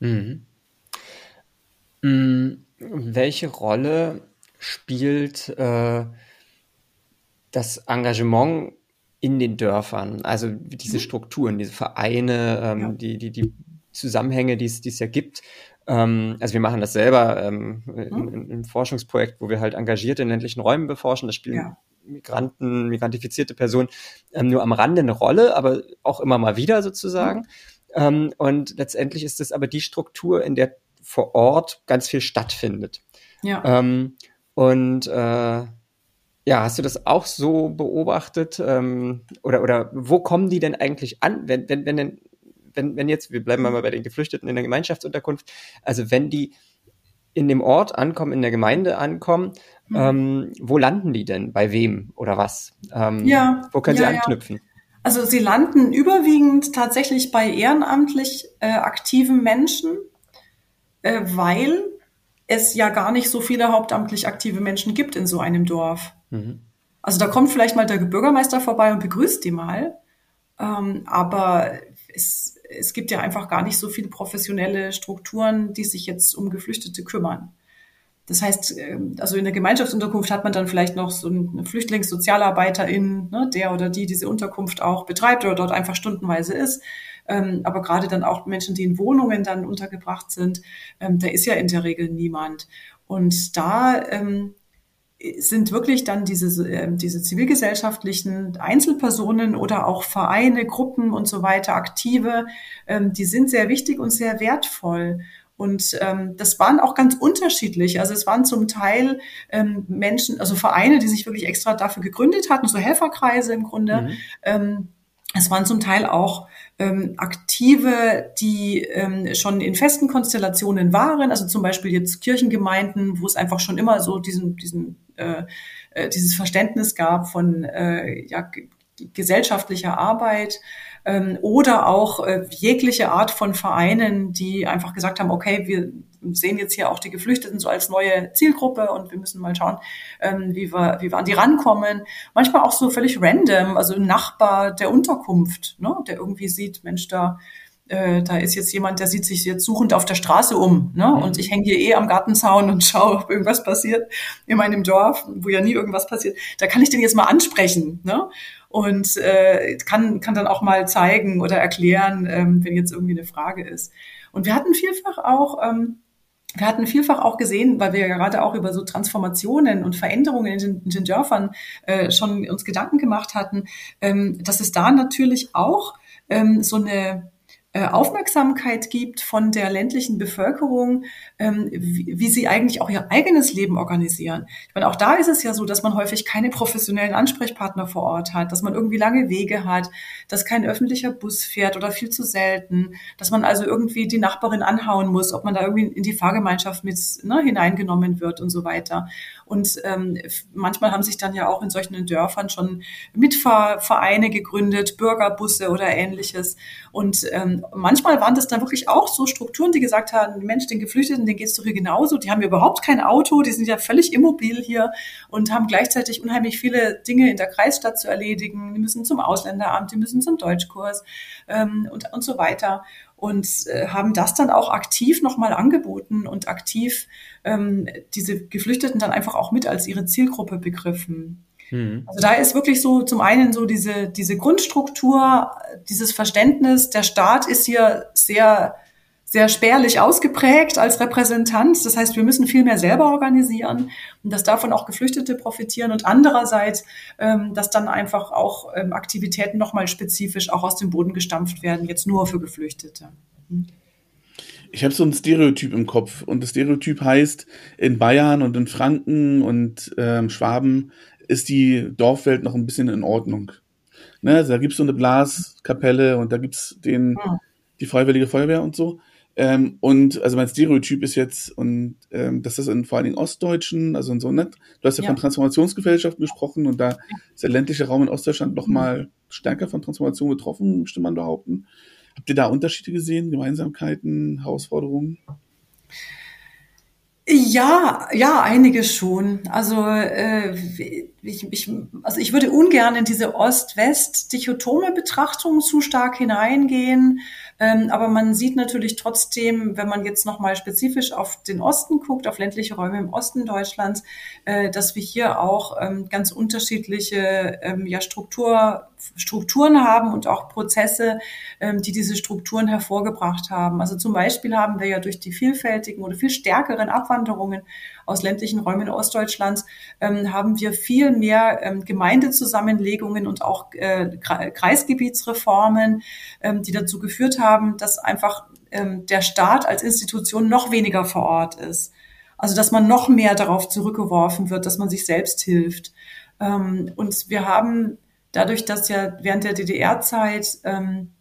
Mhm. Mhm. Welche Rolle spielt äh, das Engagement in den Dörfern, also diese mhm. Strukturen, diese Vereine, ähm, ja. die, die, die Zusammenhänge, die es, die es ja gibt. Ähm, also wir machen das selber ähm, mhm. im Forschungsprojekt, wo wir halt engagierte in ländlichen Räumen beforschen. Da spielen ja. Migranten, migrantifizierte Personen ähm, nur am Rande eine Rolle, aber auch immer mal wieder sozusagen. Mhm. Ähm, und letztendlich ist es aber die Struktur, in der vor Ort ganz viel stattfindet. Ja. Ähm, und äh, ja, hast du das auch so beobachtet? Ähm, oder, oder wo kommen die denn eigentlich an, wenn, wenn, wenn denn, wenn, wenn jetzt, wir bleiben mal bei den Geflüchteten in der Gemeinschaftsunterkunft, also wenn die in dem Ort ankommen, in der Gemeinde ankommen, mhm. ähm, wo landen die denn? Bei wem oder was? Ähm, ja, wo können ja, sie anknüpfen? Ja. Also sie landen überwiegend tatsächlich bei ehrenamtlich äh, aktiven Menschen, äh, weil es ja gar nicht so viele hauptamtlich aktive Menschen gibt in so einem Dorf. Mhm. Also da kommt vielleicht mal der Bürgermeister vorbei und begrüßt die mal. Ähm, aber es, es gibt ja einfach gar nicht so viele professionelle Strukturen, die sich jetzt um Geflüchtete kümmern. Das heißt, ähm, also in der Gemeinschaftsunterkunft hat man dann vielleicht noch so eine Flüchtlingssozialarbeiterin, ne, der oder die diese Unterkunft auch betreibt oder dort einfach stundenweise ist. Ähm, aber gerade dann auch Menschen, die in Wohnungen dann untergebracht sind, ähm, da ist ja in der Regel niemand. Und da ähm, sind wirklich dann diese, äh, diese zivilgesellschaftlichen Einzelpersonen oder auch Vereine, Gruppen und so weiter, Aktive, ähm, die sind sehr wichtig und sehr wertvoll. Und ähm, das waren auch ganz unterschiedlich. Also es waren zum Teil ähm, Menschen, also Vereine, die sich wirklich extra dafür gegründet hatten, so Helferkreise im Grunde. Mhm. Ähm, es waren zum Teil auch ähm, Aktive, die ähm, schon in festen Konstellationen waren, also zum Beispiel jetzt Kirchengemeinden, wo es einfach schon immer so diesen, diesen, äh, äh dieses Verständnis gab von äh, ja, gesellschaftlicher Arbeit ähm, oder auch äh, jegliche Art von Vereinen, die einfach gesagt haben, okay, wir sehen jetzt hier auch die Geflüchteten so als neue Zielgruppe und wir müssen mal schauen, ähm, wie, wir, wie wir an die rankommen. Manchmal auch so völlig random, also ein Nachbar der Unterkunft, ne, der irgendwie sieht, Mensch, da äh, da ist jetzt jemand, der sieht sich jetzt suchend auf der Straße um, ne? Mhm. Und ich hänge hier eh am Gartenzaun und schaue, ob irgendwas passiert in meinem Dorf, wo ja nie irgendwas passiert. Da kann ich den jetzt mal ansprechen, ne? und äh, kann, kann dann auch mal zeigen oder erklären, ähm, wenn jetzt irgendwie eine Frage ist. Und wir hatten vielfach auch, ähm, wir hatten vielfach auch gesehen, weil wir ja gerade auch über so Transformationen und Veränderungen in den, in den Dörfern äh, schon uns Gedanken gemacht hatten, ähm, dass es da natürlich auch ähm, so eine Aufmerksamkeit gibt von der ländlichen Bevölkerung, ähm, wie, wie, sie eigentlich auch ihr eigenes Leben organisieren. Ich meine, auch da ist es ja so, dass man häufig keine professionellen Ansprechpartner vor Ort hat, dass man irgendwie lange Wege hat, dass kein öffentlicher Bus fährt oder viel zu selten, dass man also irgendwie die Nachbarin anhauen muss, ob man da irgendwie in die Fahrgemeinschaft mit ne, hineingenommen wird und so weiter. Und ähm, manchmal haben sich dann ja auch in solchen Dörfern schon Mitfahrvereine gegründet, Bürgerbusse oder ähnliches. Und ähm, manchmal waren das dann wirklich auch so Strukturen, die gesagt haben, Mensch, den Geflüchteten, denen geht's doch hier genauso. Die haben ja überhaupt kein Auto, die sind ja völlig immobil hier und haben gleichzeitig unheimlich viele Dinge in der Kreisstadt zu erledigen. Die müssen zum Ausländeramt, die müssen zum Deutschkurs ähm, und, und so weiter und äh, haben das dann auch aktiv nochmal angeboten und aktiv ähm, diese Geflüchteten dann einfach auch mit als ihre Zielgruppe begriffen. Mhm. Also da ist wirklich so zum einen so diese, diese Grundstruktur, dieses Verständnis, der Staat ist hier sehr sehr spärlich ausgeprägt als Repräsentant. Das heißt, wir müssen viel mehr selber organisieren und dass davon auch Geflüchtete profitieren und andererseits, ähm, dass dann einfach auch ähm, Aktivitäten nochmal spezifisch auch aus dem Boden gestampft werden, jetzt nur für Geflüchtete. Mhm. Ich habe so ein Stereotyp im Kopf und das Stereotyp heißt, in Bayern und in Franken und ähm, Schwaben ist die Dorfwelt noch ein bisschen in Ordnung. Ne, also da gibt's so eine Blaskapelle und da gibt's den, ja. die Freiwillige Feuerwehr und so. Ähm, und also mein Stereotyp ist jetzt, und ähm, dass das in vor allen Dingen Ostdeutschen, also in so nett, du hast ja, ja. von Transformationsgesellschaften gesprochen und da ist der ländliche Raum in Ostdeutschland noch mhm. mal stärker von Transformation betroffen, möchte man behaupten. Habt ihr da Unterschiede gesehen, Gemeinsamkeiten, Herausforderungen? Ja, ja, einige schon. Also, äh, ich, ich, also ich würde ungern in diese Ost-West-dichotome Betrachtung zu stark hineingehen. Ähm, aber man sieht natürlich trotzdem, wenn man jetzt nochmal spezifisch auf den Osten guckt, auf ländliche Räume im Osten Deutschlands, äh, dass wir hier auch ähm, ganz unterschiedliche ähm, ja, Struktur, Strukturen haben und auch Prozesse, ähm, die diese Strukturen hervorgebracht haben. Also zum Beispiel haben wir ja durch die vielfältigen oder viel stärkeren Abwanderungen aus ländlichen Räumen Ostdeutschlands ähm, haben wir viel mehr ähm, Gemeindezusammenlegungen und auch äh, Kreisgebietsreformen, ähm, die dazu geführt haben, dass einfach ähm, der Staat als Institution noch weniger vor Ort ist. Also dass man noch mehr darauf zurückgeworfen wird, dass man sich selbst hilft. Ähm, und wir haben dadurch, dass ja während der DDR-Zeit ähm,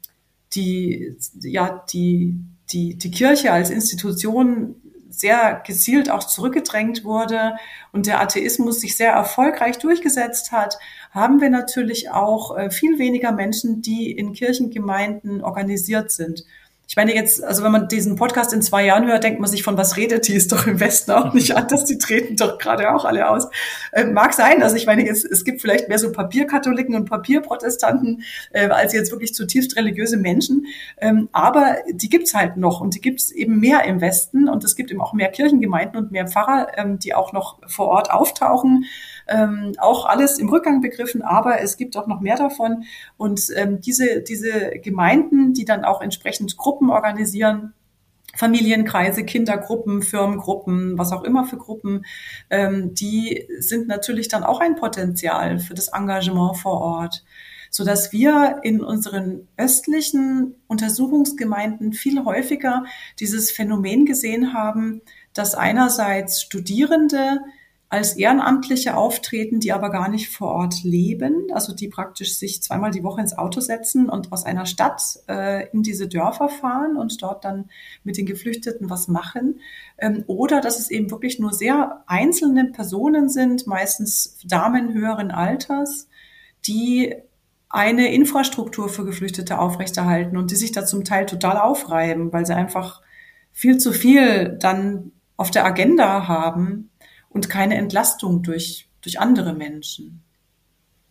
die, ja, die, die, die Kirche als Institution sehr gezielt auch zurückgedrängt wurde und der Atheismus sich sehr erfolgreich durchgesetzt hat, haben wir natürlich auch äh, viel weniger Menschen, die in Kirchengemeinden organisiert sind. Ich meine jetzt, also wenn man diesen Podcast in zwei Jahren hört, denkt man sich, von was redet die? Ist doch im Westen auch nicht anders. Die treten doch gerade auch alle aus. Äh, mag sein. Also ich meine jetzt, es gibt vielleicht mehr so Papierkatholiken und Papierprotestanten äh, als jetzt wirklich zutiefst religiöse Menschen. Ähm, aber die gibt's halt noch und die gibt's eben mehr im Westen und es gibt eben auch mehr Kirchengemeinden und mehr Pfarrer, ähm, die auch noch vor Ort auftauchen ähm, auch alles im Rückgang begriffen, aber es gibt auch noch mehr davon. Und ähm, diese, diese Gemeinden, die dann auch entsprechend Gruppen organisieren, Familienkreise, Kindergruppen, Firmengruppen, was auch immer für Gruppen, ähm, die sind natürlich dann auch ein Potenzial für das Engagement vor Ort, so dass wir in unseren östlichen Untersuchungsgemeinden viel häufiger dieses Phänomen gesehen haben, dass einerseits Studierende als Ehrenamtliche auftreten, die aber gar nicht vor Ort leben, also die praktisch sich zweimal die Woche ins Auto setzen und aus einer Stadt äh, in diese Dörfer fahren und dort dann mit den Geflüchteten was machen. Ähm, oder dass es eben wirklich nur sehr einzelne Personen sind, meistens Damen höheren Alters, die eine Infrastruktur für Geflüchtete aufrechterhalten und die sich da zum Teil total aufreiben, weil sie einfach viel zu viel dann auf der Agenda haben und keine Entlastung durch, durch andere Menschen.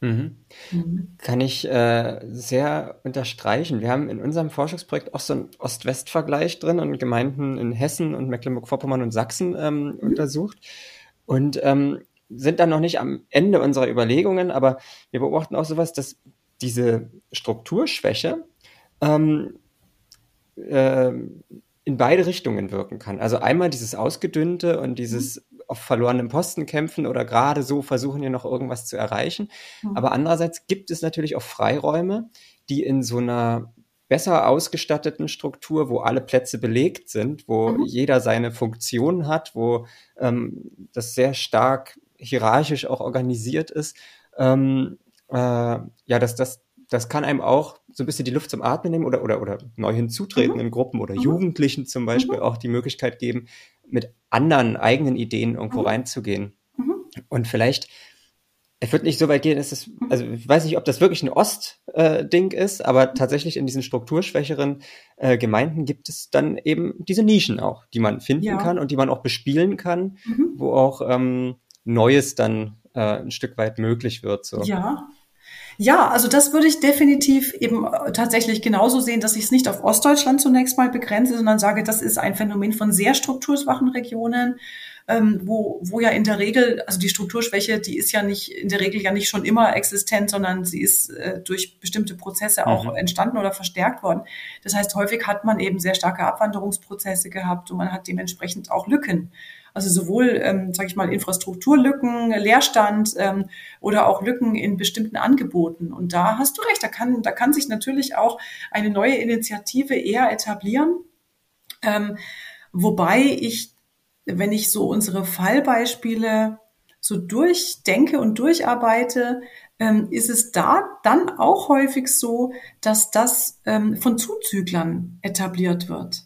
Mhm. Mhm. Kann ich äh, sehr unterstreichen. Wir haben in unserem Forschungsprojekt auch so einen Ost-West-Vergleich drin und Gemeinden in Hessen und Mecklenburg-Vorpommern und Sachsen ähm, mhm. untersucht und ähm, sind dann noch nicht am Ende unserer Überlegungen, aber wir beobachten auch sowas, dass diese Strukturschwäche ähm, äh, in beide Richtungen wirken kann. Also einmal dieses Ausgedünnte und dieses mhm auf verlorenem Posten kämpfen oder gerade so versuchen, hier noch irgendwas zu erreichen. Mhm. Aber andererseits gibt es natürlich auch Freiräume, die in so einer besser ausgestatteten Struktur, wo alle Plätze belegt sind, wo mhm. jeder seine Funktion hat, wo ähm, das sehr stark hierarchisch auch organisiert ist, ähm, äh, ja, dass das das kann einem auch so ein bisschen die Luft zum Atmen nehmen oder, oder, oder neu hinzutretenden mhm. Gruppen oder mhm. Jugendlichen zum Beispiel mhm. auch die Möglichkeit geben, mit anderen eigenen Ideen irgendwo mhm. reinzugehen. Mhm. Und vielleicht, es wird nicht so weit gehen, dass es, mhm. also ich weiß nicht, ob das wirklich ein Ost-Ding äh, ist, aber tatsächlich in diesen strukturschwächeren äh, Gemeinden gibt es dann eben diese Nischen auch, die man finden ja. kann und die man auch bespielen kann, wo auch ähm, Neues dann äh, ein Stück weit möglich wird. So. Ja, ja, also das würde ich definitiv eben äh, tatsächlich genauso sehen, dass ich es nicht auf Ostdeutschland zunächst mal begrenze, sondern sage, das ist ein Phänomen von sehr strukturschwachen Regionen, ähm, wo, wo ja in der Regel, also die Strukturschwäche, die ist ja nicht in der Regel ja nicht schon immer existent, sondern sie ist äh, durch bestimmte Prozesse auch mhm. entstanden oder verstärkt worden. Das heißt, häufig hat man eben sehr starke Abwanderungsprozesse gehabt und man hat dementsprechend auch Lücken. Also sowohl, ähm, sage ich mal, Infrastrukturlücken, Leerstand ähm, oder auch Lücken in bestimmten Angeboten. Und da hast du recht, da kann, da kann sich natürlich auch eine neue Initiative eher etablieren. Ähm, wobei ich, wenn ich so unsere Fallbeispiele so durchdenke und durcharbeite, ähm, ist es da dann auch häufig so, dass das ähm, von Zuzüglern etabliert wird.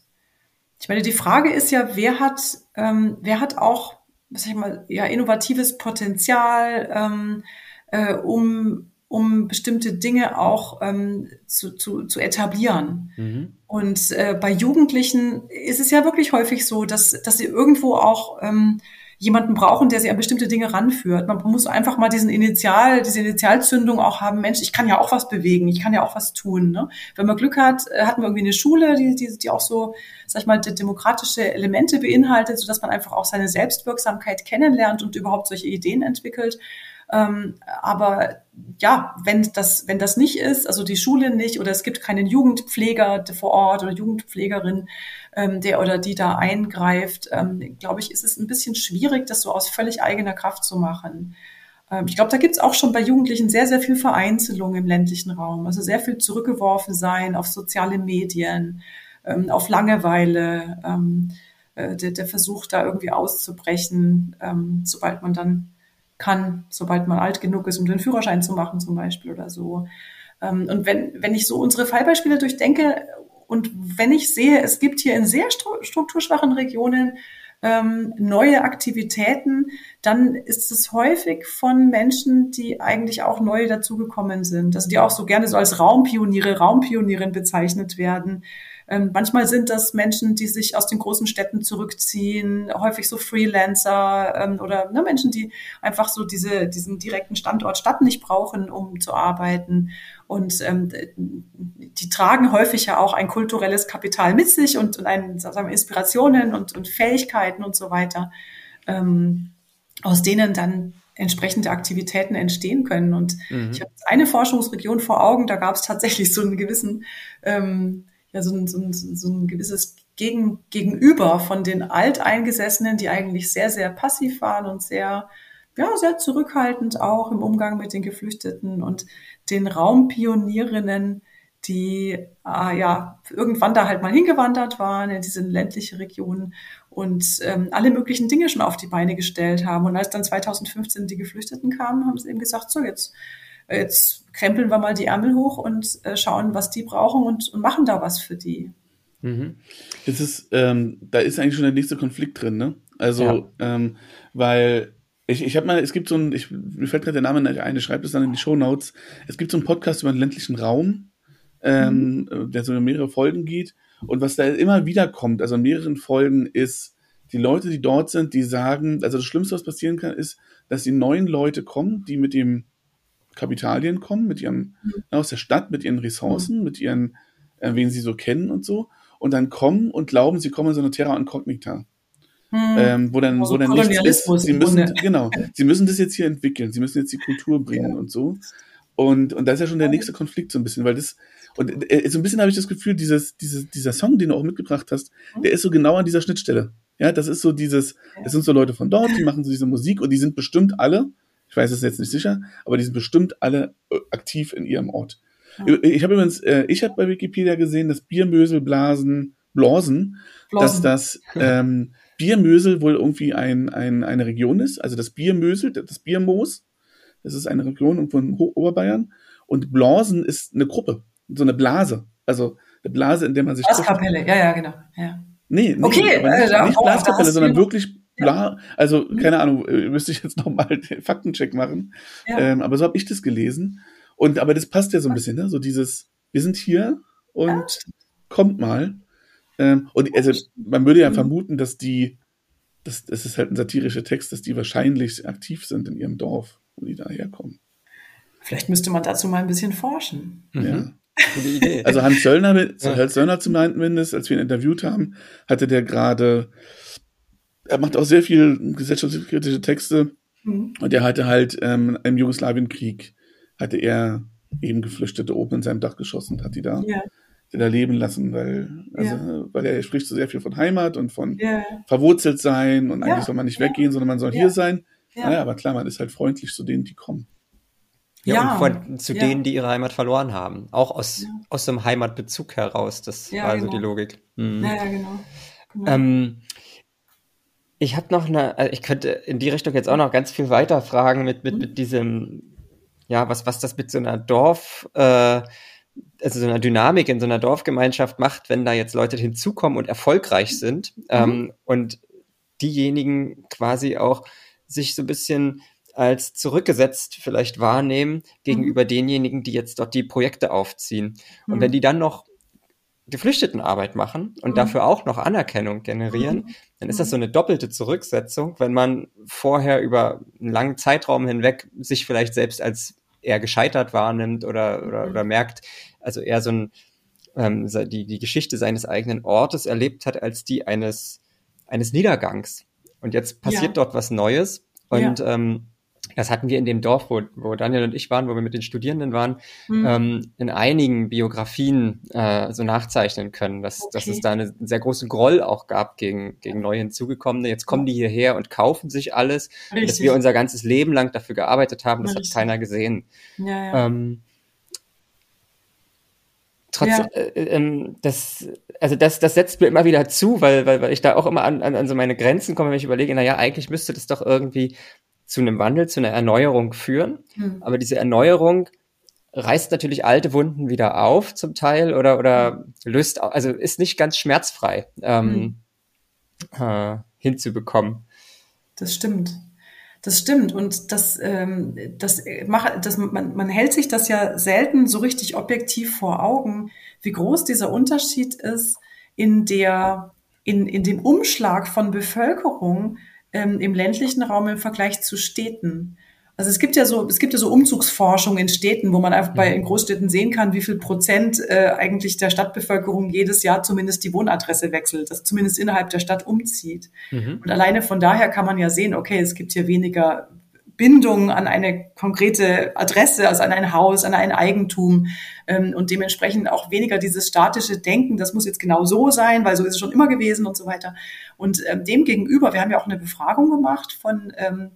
Ich meine, die Frage ist ja, wer hat, ähm, wer hat auch, was sag ich mal, ja, innovatives Potenzial, ähm, äh, um, um bestimmte Dinge auch ähm, zu, zu, zu etablieren. Mhm. Und äh, bei Jugendlichen ist es ja wirklich häufig so, dass, dass sie irgendwo auch ähm, jemanden brauchen, der sie an bestimmte Dinge ranführt. Man muss einfach mal diesen Initial, diese Initialzündung auch haben, Mensch, ich kann ja auch was bewegen, ich kann ja auch was tun. Ne? Wenn man Glück hat, äh, hat man irgendwie eine Schule, die, die, die auch so, sag ich mal, demokratische Elemente beinhaltet, sodass man einfach auch seine Selbstwirksamkeit kennenlernt und überhaupt solche Ideen entwickelt. Ähm, aber ja, wenn das, wenn das nicht ist, also die Schule nicht oder es gibt keinen Jugendpfleger vor Ort oder Jugendpflegerin, ähm, der oder die da eingreift, ähm, glaube ich, ist es ein bisschen schwierig, das so aus völlig eigener Kraft zu machen. Ähm, ich glaube, da gibt es auch schon bei Jugendlichen sehr, sehr viel Vereinzelung im ländlichen Raum. Also sehr viel zurückgeworfen sein auf soziale Medien, ähm, auf Langeweile, ähm, äh, der, der Versuch, da irgendwie auszubrechen, sobald man dann kann, sobald man alt genug ist, um den Führerschein zu machen zum Beispiel oder so. Ähm, und wenn, wenn ich so unsere Fallbeispiele durchdenke und wenn ich sehe, es gibt hier in sehr strukturschwachen Regionen ähm, neue Aktivitäten, dann ist es häufig von Menschen, die eigentlich auch neu dazugekommen sind, also die auch so gerne so als Raumpioniere, Raumpionierin bezeichnet werden, Ähm, manchmal sind das Menschen, die sich aus den großen Städten zurückziehen, häufig so Freelancer ähm, oder ne, Menschen, die einfach so diese, diesen direkten Standort Stadt nicht brauchen, um zu arbeiten. Und ähm, die tragen häufig ja auch ein kulturelles Kapital mit sich und, und ein, sagen wir, Inspirationen und, und Fähigkeiten und so weiter, ähm, aus denen dann entsprechende Aktivitäten entstehen können. Und mhm. ich habe eine Forschungsregion vor Augen, da gab es tatsächlich so einen gewissen, ähm, ja, so ein, so ein, so ein gewisses Gegen, Gegenüber von den Alteingesessenen, die eigentlich sehr, sehr passiv waren und sehr, ja, sehr zurückhaltend auch im Umgang mit den Geflüchteten und den Raumpionierinnen, die äh, ja irgendwann da halt mal hingewandert waren in diese ländliche Region und ähm, alle möglichen Dinge schon auf die Beine gestellt haben. Und als dann 2015 die Geflüchteten kamen, haben sie eben gesagt, so jetzt, jetzt krempeln wir mal die Ärmel hoch und äh, schauen, was die brauchen und, und machen da was für die. Mhm. Es ist, ähm, da ist eigentlich schon der nächste Konflikt drin, ne? Also, ja. ähm, weil ich, ich habe mal, es gibt so ein, ich, mir fällt gerade der Name nicht ein, ich schreibe das dann in die Show Notes. Es gibt so einen Podcast über den ländlichen Raum, ähm, mhm. der so über mehrere Folgen geht. Und was da immer wieder kommt, also in mehreren Folgen, ist, die Leute, die dort sind, die sagen, also das Schlimmste, was passieren kann, ist, dass die neuen Leute kommen, die mit dem Kapitalien kommen, mit ihrem, mhm. aus der Stadt, mit ihren Ressourcen, mhm. mit ihren, äh, wen sie so kennen und so, und dann kommen und glauben, sie kommen in so eine Terra Incognita. Hm. Ähm, wo dann, also wo dann nichts ist. Sie müssen, genau, sie müssen das jetzt hier entwickeln, sie müssen jetzt die Kultur bringen ja. und so. Und, und da ist ja schon der nächste Konflikt so ein bisschen, weil das, und äh, so ein bisschen habe ich das Gefühl, dieses, dieses, dieser Song, den du auch mitgebracht hast, mhm. der ist so genau an dieser Schnittstelle. Ja, das ist so dieses, es sind so Leute von dort, die machen so diese Musik und die sind bestimmt alle, ich weiß es jetzt nicht sicher, aber die sind bestimmt alle äh, aktiv in ihrem Ort. Ja. Ich habe übrigens, äh, ich habe bei Wikipedia gesehen, dass Biermösel, Blasen, dass das ähm, Biermösel wohl irgendwie ein, ein, eine Region ist, also das Biermösel, das Biermoos, das ist eine Region von Oberbayern und Blasen ist eine Gruppe so eine Blase. Also eine Blase, in der man sich. Blaskapelle, ja, ja, genau. Ja. Nee, nee okay, aber nicht, äh, nicht Blaskapelle, sondern wirklich Bla, also mhm. keine Ahnung, äh, müsste ich jetzt nochmal den Faktencheck machen. Ja. Ähm, aber so habe ich das gelesen. Und aber das passt ja so ein bisschen, ne? So dieses, wir sind hier und ja. kommt mal. Ähm, und also man würde ja mhm. vermuten, dass die, das, das ist halt ein satirischer Text, dass die wahrscheinlich aktiv sind in ihrem Dorf, wo die daherkommen. Vielleicht müsste man dazu mal ein bisschen forschen. Mhm. Ja. Gute Idee. Also Hans Söllner, ja. Hans Söllner zumindest, als wir ihn interviewt haben, hatte der gerade, er macht auch sehr viel gesellschaftskritische Texte mhm. und er hatte halt ähm, im Jugoslawienkrieg hatte er eben Geflüchtete oben in seinem Dach geschossen, hat die da, ja. die da leben lassen, weil, also, ja. weil er spricht so sehr viel von Heimat und von ja. verwurzelt sein und eigentlich soll man nicht weggehen, sondern man soll hier sein. Naja, aber klar, man ist halt freundlich zu denen, die kommen. Ja, ja und von, zu ja. denen, die ihre Heimat verloren haben. Auch aus, ja. aus dem Heimatbezug heraus. Das war also genau. die Logik. Mhm. Ja, ja, genau. genau. Ähm, ich habe noch eine, also ich könnte in die Richtung jetzt auch noch ganz viel weiter fragen mit, mit, mhm. mit diesem, ja, was, was das mit so einer Dorf, äh, also so einer Dynamik in so einer Dorfgemeinschaft macht, wenn da jetzt Leute hinzukommen und erfolgreich sind mhm. ähm, und diejenigen quasi auch sich so ein bisschen als zurückgesetzt vielleicht wahrnehmen gegenüber mhm. denjenigen, die jetzt dort die Projekte aufziehen. Mhm. Und wenn die dann noch Geflüchtetenarbeit machen und mhm. dafür auch noch Anerkennung generieren, mhm. Dann ist das so eine doppelte Zurücksetzung, wenn man vorher über einen langen Zeitraum hinweg sich vielleicht selbst als eher gescheitert wahrnimmt oder, oder, mhm. oder merkt, also eher so ein, ähm, die, die Geschichte seines eigenen Ortes erlebt hat als die eines, eines Niedergangs. Und jetzt passiert ja. dort was Neues und ja. ähm, das hatten wir in dem Dorf, wo, wo Daniel und ich waren, wo wir mit den Studierenden waren, mhm. ähm, in einigen Biografien äh, so nachzeichnen können, dass, okay. dass es da eine, einen sehr großen Groll auch gab gegen, gegen neu hinzugekommene. Jetzt kommen die hierher und kaufen sich alles, Richtig. dass wir unser ganzes Leben lang dafür gearbeitet haben, das Richtig. hat keiner gesehen. Ja, ja. Ähm, trotzdem, ja. äh, ähm, das, also das, das setzt mir immer wieder zu, weil, weil, weil ich da auch immer an, an, an so meine Grenzen komme, wenn ich überlege, na ja, eigentlich müsste das doch irgendwie zu einem Wandel, zu einer Erneuerung führen. Mhm. Aber diese Erneuerung reißt natürlich alte Wunden wieder auf zum Teil oder, oder löst, also ist nicht ganz schmerzfrei ähm, mhm. äh, hinzubekommen. Das stimmt. Das stimmt und das, ähm, das macht, das, man, man hält sich das ja selten so richtig objektiv vor Augen, wie groß dieser Unterschied ist in der, in, in dem Umschlag von Bevölkerung ähm, im ländlichen Raum im Vergleich zu Städten. Also es gibt ja so, es gibt ja so Umzugsforschung in Städten, wo man einfach bei in Großstädten sehen kann, wie viel Prozent äh, eigentlich der Stadtbevölkerung jedes Jahr zumindest die Wohnadresse wechselt, das zumindest innerhalb der Stadt umzieht. Mhm. Und alleine von daher kann man ja sehen, okay, es gibt hier weniger Bindung an eine konkrete Adresse, also an ein Haus, an ein Eigentum ähm, und dementsprechend auch weniger dieses statische Denken, das muss jetzt genau so sein, weil so ist es schon immer gewesen und so weiter. Und ähm, dem gegenüber, wir haben ja auch eine Befragung gemacht von ähm,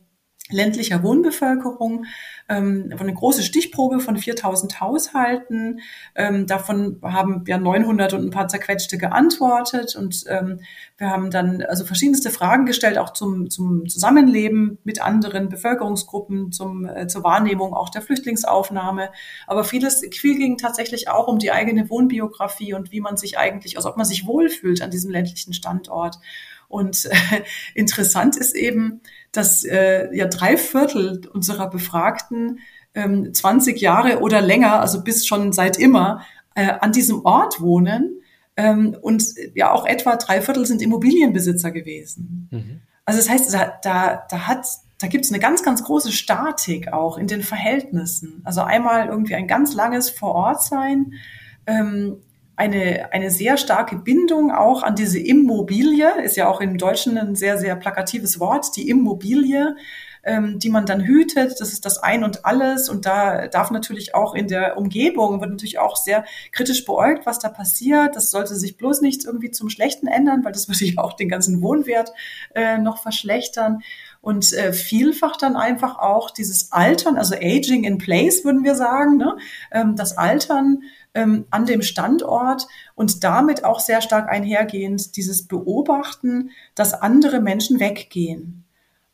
ländlicher Wohnbevölkerung, ähm, eine große Stichprobe von 4000 Haushalten. Ähm, davon haben ja 900 und ein paar zerquetschte geantwortet und ähm, wir haben dann also verschiedenste Fragen gestellt, auch zum, zum Zusammenleben mit anderen Bevölkerungsgruppen, zum, äh, zur Wahrnehmung auch der Flüchtlingsaufnahme. Aber vieles, viel ging tatsächlich auch um die eigene Wohnbiografie und wie man sich eigentlich, also ob man sich wohlfühlt an diesem ländlichen Standort. Und äh, interessant ist eben, dass äh, ja drei Viertel unserer Befragten ähm, 20 Jahre oder länger, also bis schon seit immer, äh, an diesem Ort wohnen. Ähm, und ja, auch etwa drei Viertel sind Immobilienbesitzer gewesen. Mhm. Also das heißt, da, da, da hat da gibt es eine ganz, ganz große Statik auch in den Verhältnissen. Also einmal irgendwie ein ganz langes Vorortsein, ähm, eine, eine sehr starke Bindung auch an diese Immobilie, ist ja auch im Deutschen ein sehr, sehr plakatives Wort, die Immobilie, ähm, die man dann hütet, das ist das Ein und Alles. Und da darf natürlich auch in der Umgebung, wird natürlich auch sehr kritisch beäugt, was da passiert, das sollte sich bloß nicht irgendwie zum Schlechten ändern, weil das würde ja auch den ganzen Wohnwert äh, noch verschlechtern und äh, vielfach dann einfach auch dieses Altern, also Aging in Place würden wir sagen, ne? ähm, das Altern ähm, an dem Standort und damit auch sehr stark einhergehend dieses Beobachten, dass andere Menschen weggehen.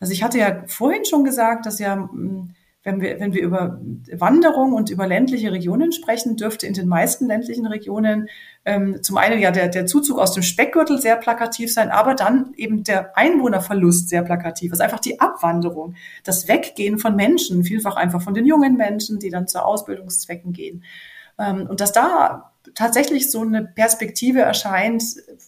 Also ich hatte ja vorhin schon gesagt, dass ja, hm, wenn wir, wenn wir über Wanderung und über ländliche Regionen sprechen, dürfte in den meisten ländlichen Regionen ähm, zum einen ja der, der Zuzug aus dem Speckgürtel sehr plakativ sein, aber dann eben der Einwohnerverlust sehr plakativ. Also einfach die Abwanderung, das Weggehen von Menschen, vielfach einfach von den jungen Menschen, die dann zu Ausbildungszwecken gehen. Ähm, und dass da tatsächlich so eine Perspektive erscheint,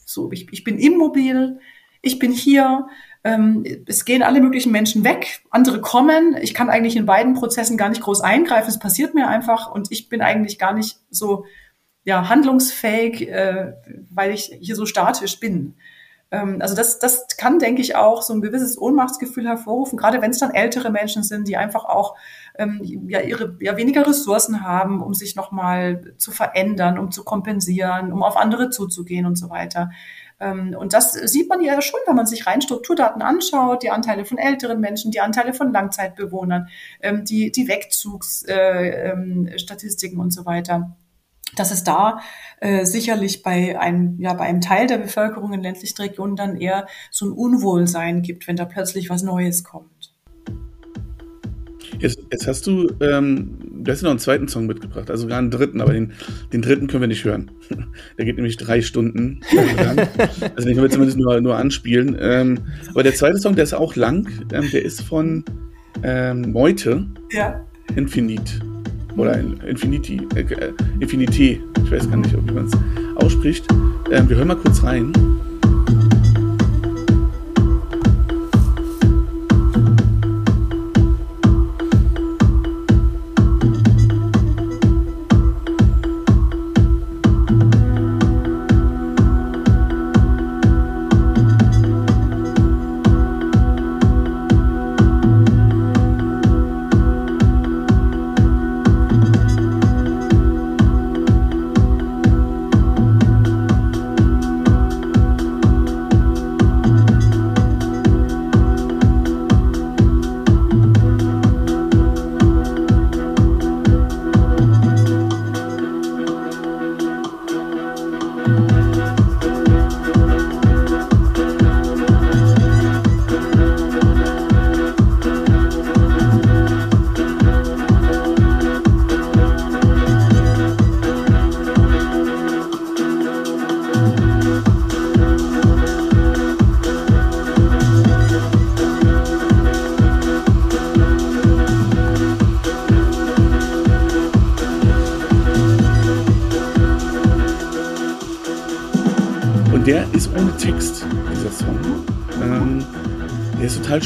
so ich, ich bin immobil, ich bin hier, ähm, es gehen alle möglichen Menschen weg, andere kommen. Ich kann eigentlich in beiden Prozessen gar nicht groß eingreifen. Es passiert mir einfach und ich bin eigentlich gar nicht so ja, handlungsfähig, äh, weil ich hier so statisch bin. Ähm, also das, das kann, denke ich, auch so ein gewisses Ohnmachtsgefühl hervorrufen, gerade wenn es dann ältere Menschen sind, die einfach auch ähm, ja, ihre, ja, weniger Ressourcen haben, um sich nochmal zu verändern, um zu kompensieren, um auf andere zuzugehen und so weiter. Ähm, und das sieht man ja schon, wenn man sich rein Strukturdaten anschaut, die Anteile von älteren Menschen, die Anteile von Langzeitbewohnern, ähm, die, die Wegzugsstatistiken äh, ähm, und so weiter dass es da äh, sicherlich bei einem, ja, bei einem Teil der Bevölkerung in ländlichen Regionen dann eher so ein Unwohlsein gibt, wenn da plötzlich was Neues kommt. Jetzt, jetzt hast du, ähm, du hast ja noch einen zweiten Song mitgebracht, also sogar einen dritten, aber den, den dritten können wir nicht hören. Der geht nämlich drei Stunden lang. Also den können wir zumindest nur, nur anspielen. Ähm, aber der zweite Song, der ist auch lang, ähm, der ist von ähm, Meute. Ja. Infinite. Oder Infinity. Äh, Infinity. Ich weiß gar nicht, wie man es ausspricht. Ähm, wir hören mal kurz rein.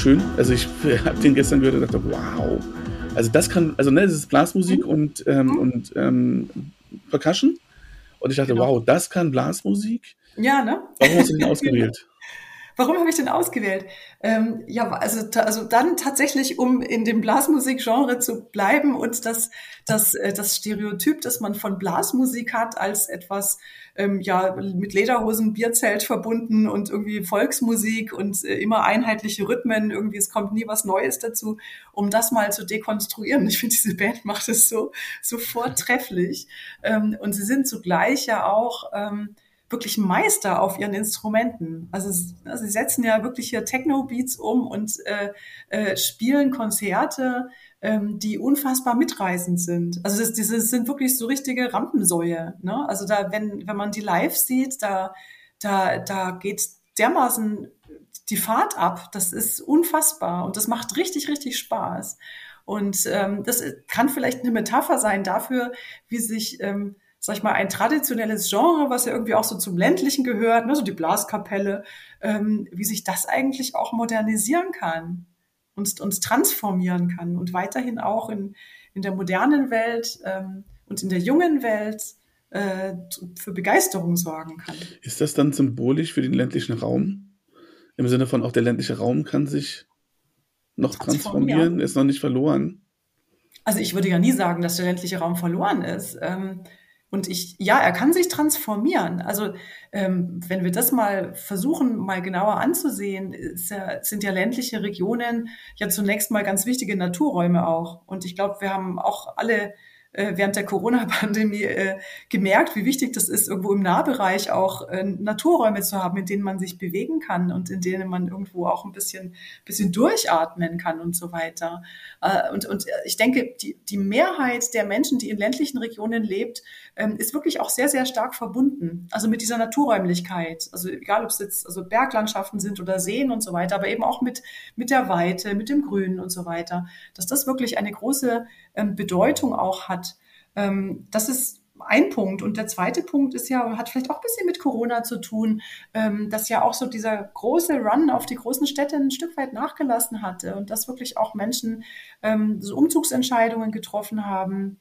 Schön. Also ich habe den gestern gehört und dachte, wow. Also das kann, also ne, das ist Blasmusik und, ähm, und ähm, Percussion. Und ich dachte, genau. wow, das kann Blasmusik. Ja, ne? Warum hast du den ausgewählt? Warum habe ich den ausgewählt? Ähm, ja, also, also dann tatsächlich, um in dem Blasmusikgenre zu bleiben und das, das, äh, das Stereotyp, das man von Blasmusik hat, als etwas ähm, ja mit Lederhosen, Bierzelt verbunden und irgendwie Volksmusik und äh, immer einheitliche Rhythmen, irgendwie es kommt nie was Neues dazu, um das mal zu dekonstruieren. Ich finde, diese Band macht es so, so vortrefflich. Ähm, und sie sind zugleich ja auch ähm, wirklich Meister auf ihren Instrumenten. Also, sie setzen ja wirklich hier Techno-Beats um und äh, äh, spielen Konzerte, ähm, die unfassbar mitreißend sind. Also das, diese sind wirklich so richtige Rampensäue. Ne? Also da, wenn, wenn man die live sieht, da, da, da geht dermaßen die Fahrt ab. Das ist unfassbar und das macht richtig, richtig Spaß. Und ähm, das kann vielleicht eine Metapher sein dafür, wie sich ähm, sag ich mal, ein traditionelles Genre, was ja irgendwie auch so zum ländlichen gehört, ne, so die Blaskapelle, ähm, wie sich das eigentlich auch modernisieren kann und uns transformieren kann und weiterhin auch in, in der modernen Welt ähm, und in der jungen Welt äh, für Begeisterung sorgen kann. Ist das dann symbolisch für den ländlichen Raum? Im Sinne von auch der ländliche Raum kann sich noch transformieren, transformieren ist noch nicht verloren? Also ich würde ja nie sagen, dass der ländliche Raum verloren ist. Ähm, und ich, ja, er kann sich transformieren. Also ähm, wenn wir das mal versuchen, mal genauer anzusehen, ja, sind ja ländliche Regionen ja zunächst mal ganz wichtige Naturräume auch. Und ich glaube, wir haben auch alle äh, während der Corona-Pandemie äh, gemerkt, wie wichtig das ist, irgendwo im Nahbereich auch äh, Naturräume zu haben, in denen man sich bewegen kann und in denen man irgendwo auch ein bisschen, bisschen durchatmen kann und so weiter. Und, und ich denke, die, die Mehrheit der Menschen, die in ländlichen Regionen lebt, ähm, ist wirklich auch sehr, sehr stark verbunden. Also mit dieser Naturräumlichkeit. Also egal, ob es jetzt also Berglandschaften sind oder Seen und so weiter, aber eben auch mit, mit der Weite, mit dem Grünen und so weiter. Dass das wirklich eine große ähm, Bedeutung auch hat. Ähm, das ist ein Punkt. Und der zweite Punkt ist ja, hat vielleicht auch ein bisschen mit Corona zu tun, ähm, dass ja auch so dieser große Run auf die großen Städte ein Stück weit nachgelassen hatte und dass wirklich auch Menschen ähm, so Umzugsentscheidungen getroffen haben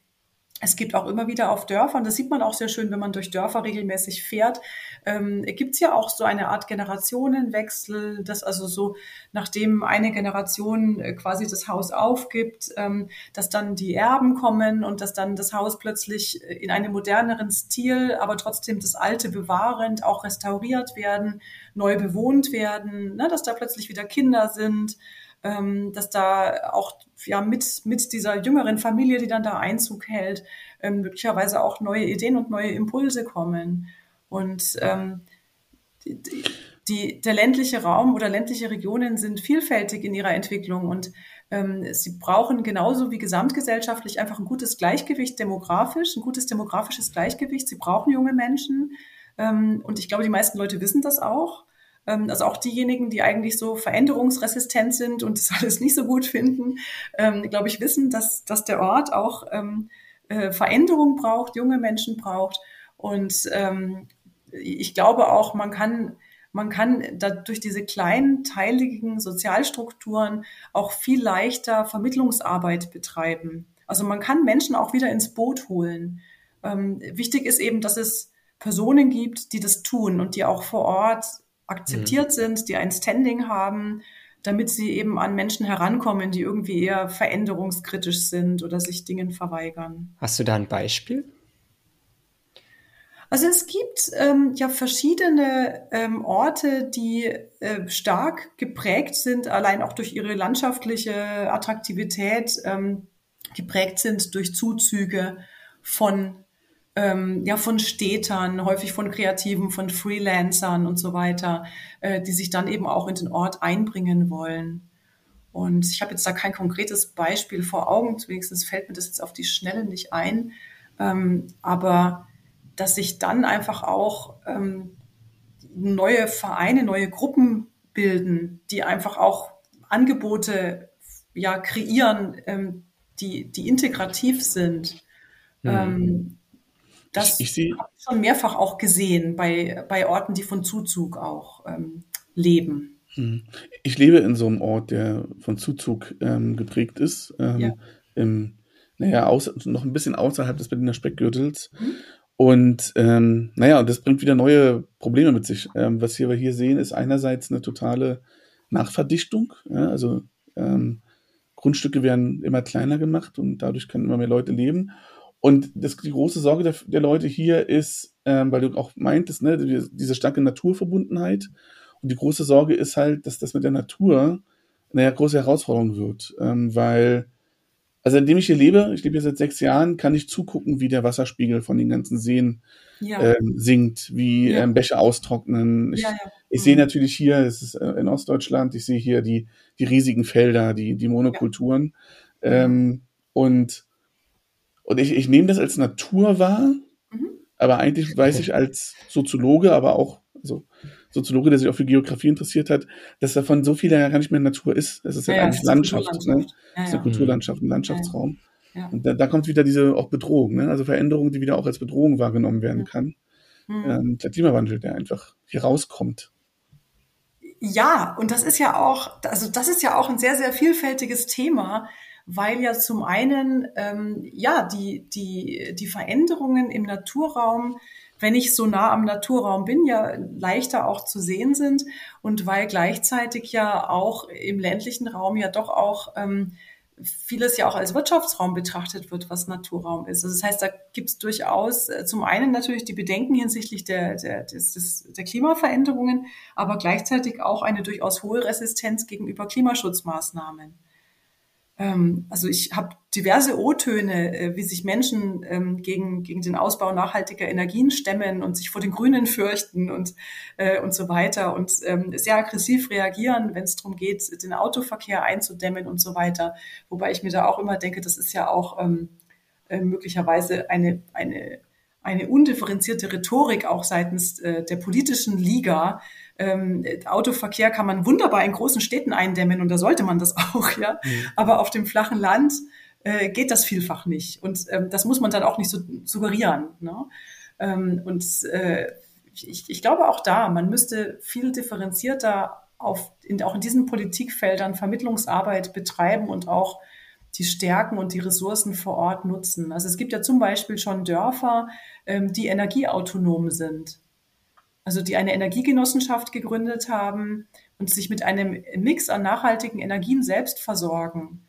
es gibt auch immer wieder auf Dörfern, das sieht man auch sehr schön, wenn man durch Dörfer regelmäßig fährt, ähm, gibt es ja auch so eine Art Generationenwechsel, dass also so, nachdem eine Generation äh, quasi das Haus aufgibt, ähm, dass dann die Erben kommen und dass dann das Haus plötzlich äh, in einem moderneren Stil, aber trotzdem das Alte bewahrend auch restauriert werden, neu bewohnt werden, ne, dass da plötzlich wieder Kinder sind ähm, dass da auch ja mit, mit dieser jüngeren Familie, die dann da Einzug hält, ähm, möglicherweise auch neue Ideen und neue Impulse kommen. Und ähm, die, die, der ländliche Raum oder ländliche Regionen sind vielfältig in ihrer Entwicklung und ähm, sie brauchen genauso wie gesamtgesellschaftlich einfach ein gutes Gleichgewicht demografisch, ein gutes demografisches Gleichgewicht. Sie brauchen junge Menschen. Ähm, und ich glaube, die meisten Leute wissen das auch. Ähm, also auch diejenigen, die eigentlich so veränderungsresistent sind und das alles nicht so gut finden, ähm, glaube ich, wissen, dass, dass der Ort auch ähm, äh, Veränderung braucht, junge Menschen braucht. Und ich glaube auch, man kann man kann durch diese kleinteiligen Sozialstrukturen auch viel leichter Vermittlungsarbeit betreiben. Also man kann Menschen auch wieder ins Boot holen. Ähm, wichtig ist eben, dass es Personen gibt, die das tun und die auch vor Ort akzeptiert mhm. sind, die ein Standing haben, damit sie eben an Menschen herankommen, die irgendwie eher veränderungskritisch sind oder sich Dingen verweigern. Hast du da ein Beispiel? Also es gibt ähm, ja verschiedene ähm, Orte, die äh, stark geprägt sind, allein auch durch ihre landschaftliche Attraktivität, ähm, geprägt sind durch Zuzüge von ähm, ja von Städtern, häufig von Kreativen, von Freelancern und so weiter, äh, die sich dann eben auch in den Ort einbringen wollen. Und ich habe jetzt da kein konkretes Beispiel vor Augen, wenigstens fällt mir das jetzt auf die Schnelle nicht ein. Ähm, aber dass sich dann einfach auch ähm, neue Vereine, neue Gruppen bilden, die einfach auch Angebote ja kreieren, ähm, die, die integrativ sind. Mhm. Das ich, ich habe ich schon mehrfach auch gesehen bei, bei Orten, die von Zuzug auch ähm, leben. Hm. Ich lebe in so einem Ort, der von Zuzug ähm, geprägt ist. Ähm, ja. im, naja, aus, noch ein bisschen außerhalb des Berliner Speckgürtels. Mhm. Und ähm, naja, das bringt wieder neue Probleme mit sich. Ähm, was wir hier sehen, ist einerseits eine totale Nachverdichtung. Ja, also ähm, Grundstücke werden immer kleiner gemacht und dadurch können immer mehr Leute leben. Und das, die große Sorge der, der Leute hier ist, ähm, weil du auch meintest, ne, diese starke Naturverbundenheit. Und die große Sorge ist halt, dass das mit der Natur eine große Herausforderung wird, ähm, weil also indem ich hier lebe, ich lebe hier seit sechs Jahren, kann ich zugucken, wie der Wasserspiegel von den ganzen Seen ja. ähm, sinkt, wie ja. ähm, Bäche austrocknen. Ich, ja, ich mhm. sehe natürlich hier, es ist äh, in Ostdeutschland, ich sehe hier die, die riesigen Felder, die, die Monokulturen. Ähm, und und ich, ich nehme das als Natur wahr, mhm. aber eigentlich weiß ich als Soziologe, aber auch also Soziologe, der sich auch für Geografie interessiert hat, dass davon so viel ja gar nicht mehr Natur ist. Es ist ja, ja eigentlich Landschaft. Ne? Es ist eine Kulturlandschaft, ein Landschaftsraum. Und da, da kommt wieder diese auch Bedrohung, ne? also Veränderung, die wieder auch als Bedrohung wahrgenommen werden kann. Mhm. Ähm, der Klimawandel, der einfach hier rauskommt. Ja, und das ist ja auch, also das ist ja auch ein sehr, sehr vielfältiges Thema, weil ja zum einen ähm, ja die die die Veränderungen im Naturraum wenn ich so nah am Naturraum bin, ja leichter auch zu sehen sind und weil gleichzeitig ja auch im ländlichen Raum ja doch auch ähm, vieles ja auch als Wirtschaftsraum betrachtet wird, was Naturraum ist. Also das heißt, da gibt es durchaus äh, zum einen natürlich die Bedenken hinsichtlich der, der, des, des, der Klimaveränderungen, aber gleichzeitig auch eine durchaus hohe Resistenz gegenüber Klimaschutzmaßnahmen. Ähm, also ich habe diverse O-Töne, äh, wie sich Menschen ähm, gegen, gegen den Ausbau nachhaltiger Energien stemmen und sich vor den Grünen fürchten und, äh, und so weiter und ähm, sehr aggressiv reagieren, wenn es darum geht, den Autoverkehr einzudämmen und so weiter. Wobei ich mir da auch immer denke, das ist ja auch äh, möglicherweise eine, eine, eine undifferenzierte Rhetorik auch seitens der politischen Liga, ähm, Autoverkehr kann man wunderbar in großen Städten eindämmen und da sollte man das auch, ja. Mhm. Aber auf dem flachen Land äh, geht das vielfach nicht. Und ähm, das muss man dann auch nicht so suggerieren. Ne? Ähm, und äh, ich, ich glaube auch da, man müsste viel differenzierter auf, in, auch in diesen Politikfeldern Vermittlungsarbeit betreiben und auch die Stärken und die Ressourcen vor Ort nutzen. Also es gibt ja zum Beispiel schon Dörfer, ähm, die energieautonom sind also die eine Energiegenossenschaft gegründet haben und sich mit einem Mix an nachhaltigen Energien selbst versorgen.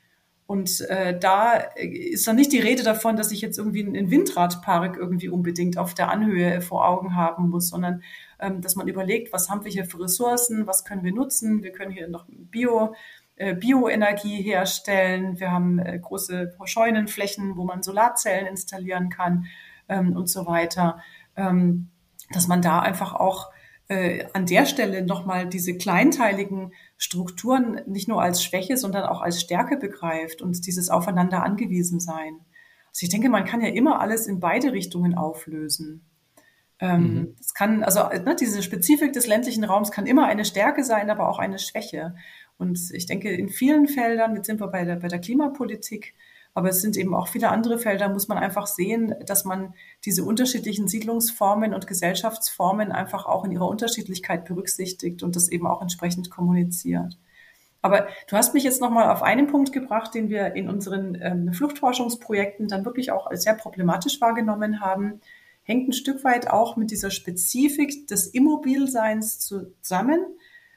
Und äh, da ist dann nicht die Rede davon, dass ich jetzt irgendwie einen Windradpark irgendwie unbedingt auf der Anhöhe vor Augen haben muss, sondern ähm, dass man überlegt, was haben wir hier für Ressourcen, was können wir nutzen. Wir können hier noch Bio, äh, Bioenergie herstellen. Wir haben äh, große Scheunenflächen, wo man Solarzellen installieren kann ähm, und so weiter. Ähm, dass man da einfach auch äh, an der Stelle nochmal diese kleinteiligen Strukturen nicht nur als Schwäche, sondern auch als Stärke begreift und dieses Aufeinander angewiesen sein. Also ich denke, man kann ja immer alles in beide Richtungen auflösen. Ähm, mhm. Es kann, also ne, diese Spezifik des ländlichen Raums kann immer eine Stärke sein, aber auch eine Schwäche. Und ich denke, in vielen Feldern, jetzt sind wir bei der, bei der Klimapolitik, aber es sind eben auch viele andere Felder, muss man einfach sehen, dass man diese unterschiedlichen Siedlungsformen und Gesellschaftsformen einfach auch in ihrer Unterschiedlichkeit berücksichtigt und das eben auch entsprechend kommuniziert. Aber du hast mich jetzt nochmal auf einen Punkt gebracht, den wir in unseren ähm, Fluchtforschungsprojekten dann wirklich auch als sehr problematisch wahrgenommen haben. Hängt ein Stück weit auch mit dieser Spezifik des Immobilseins zusammen.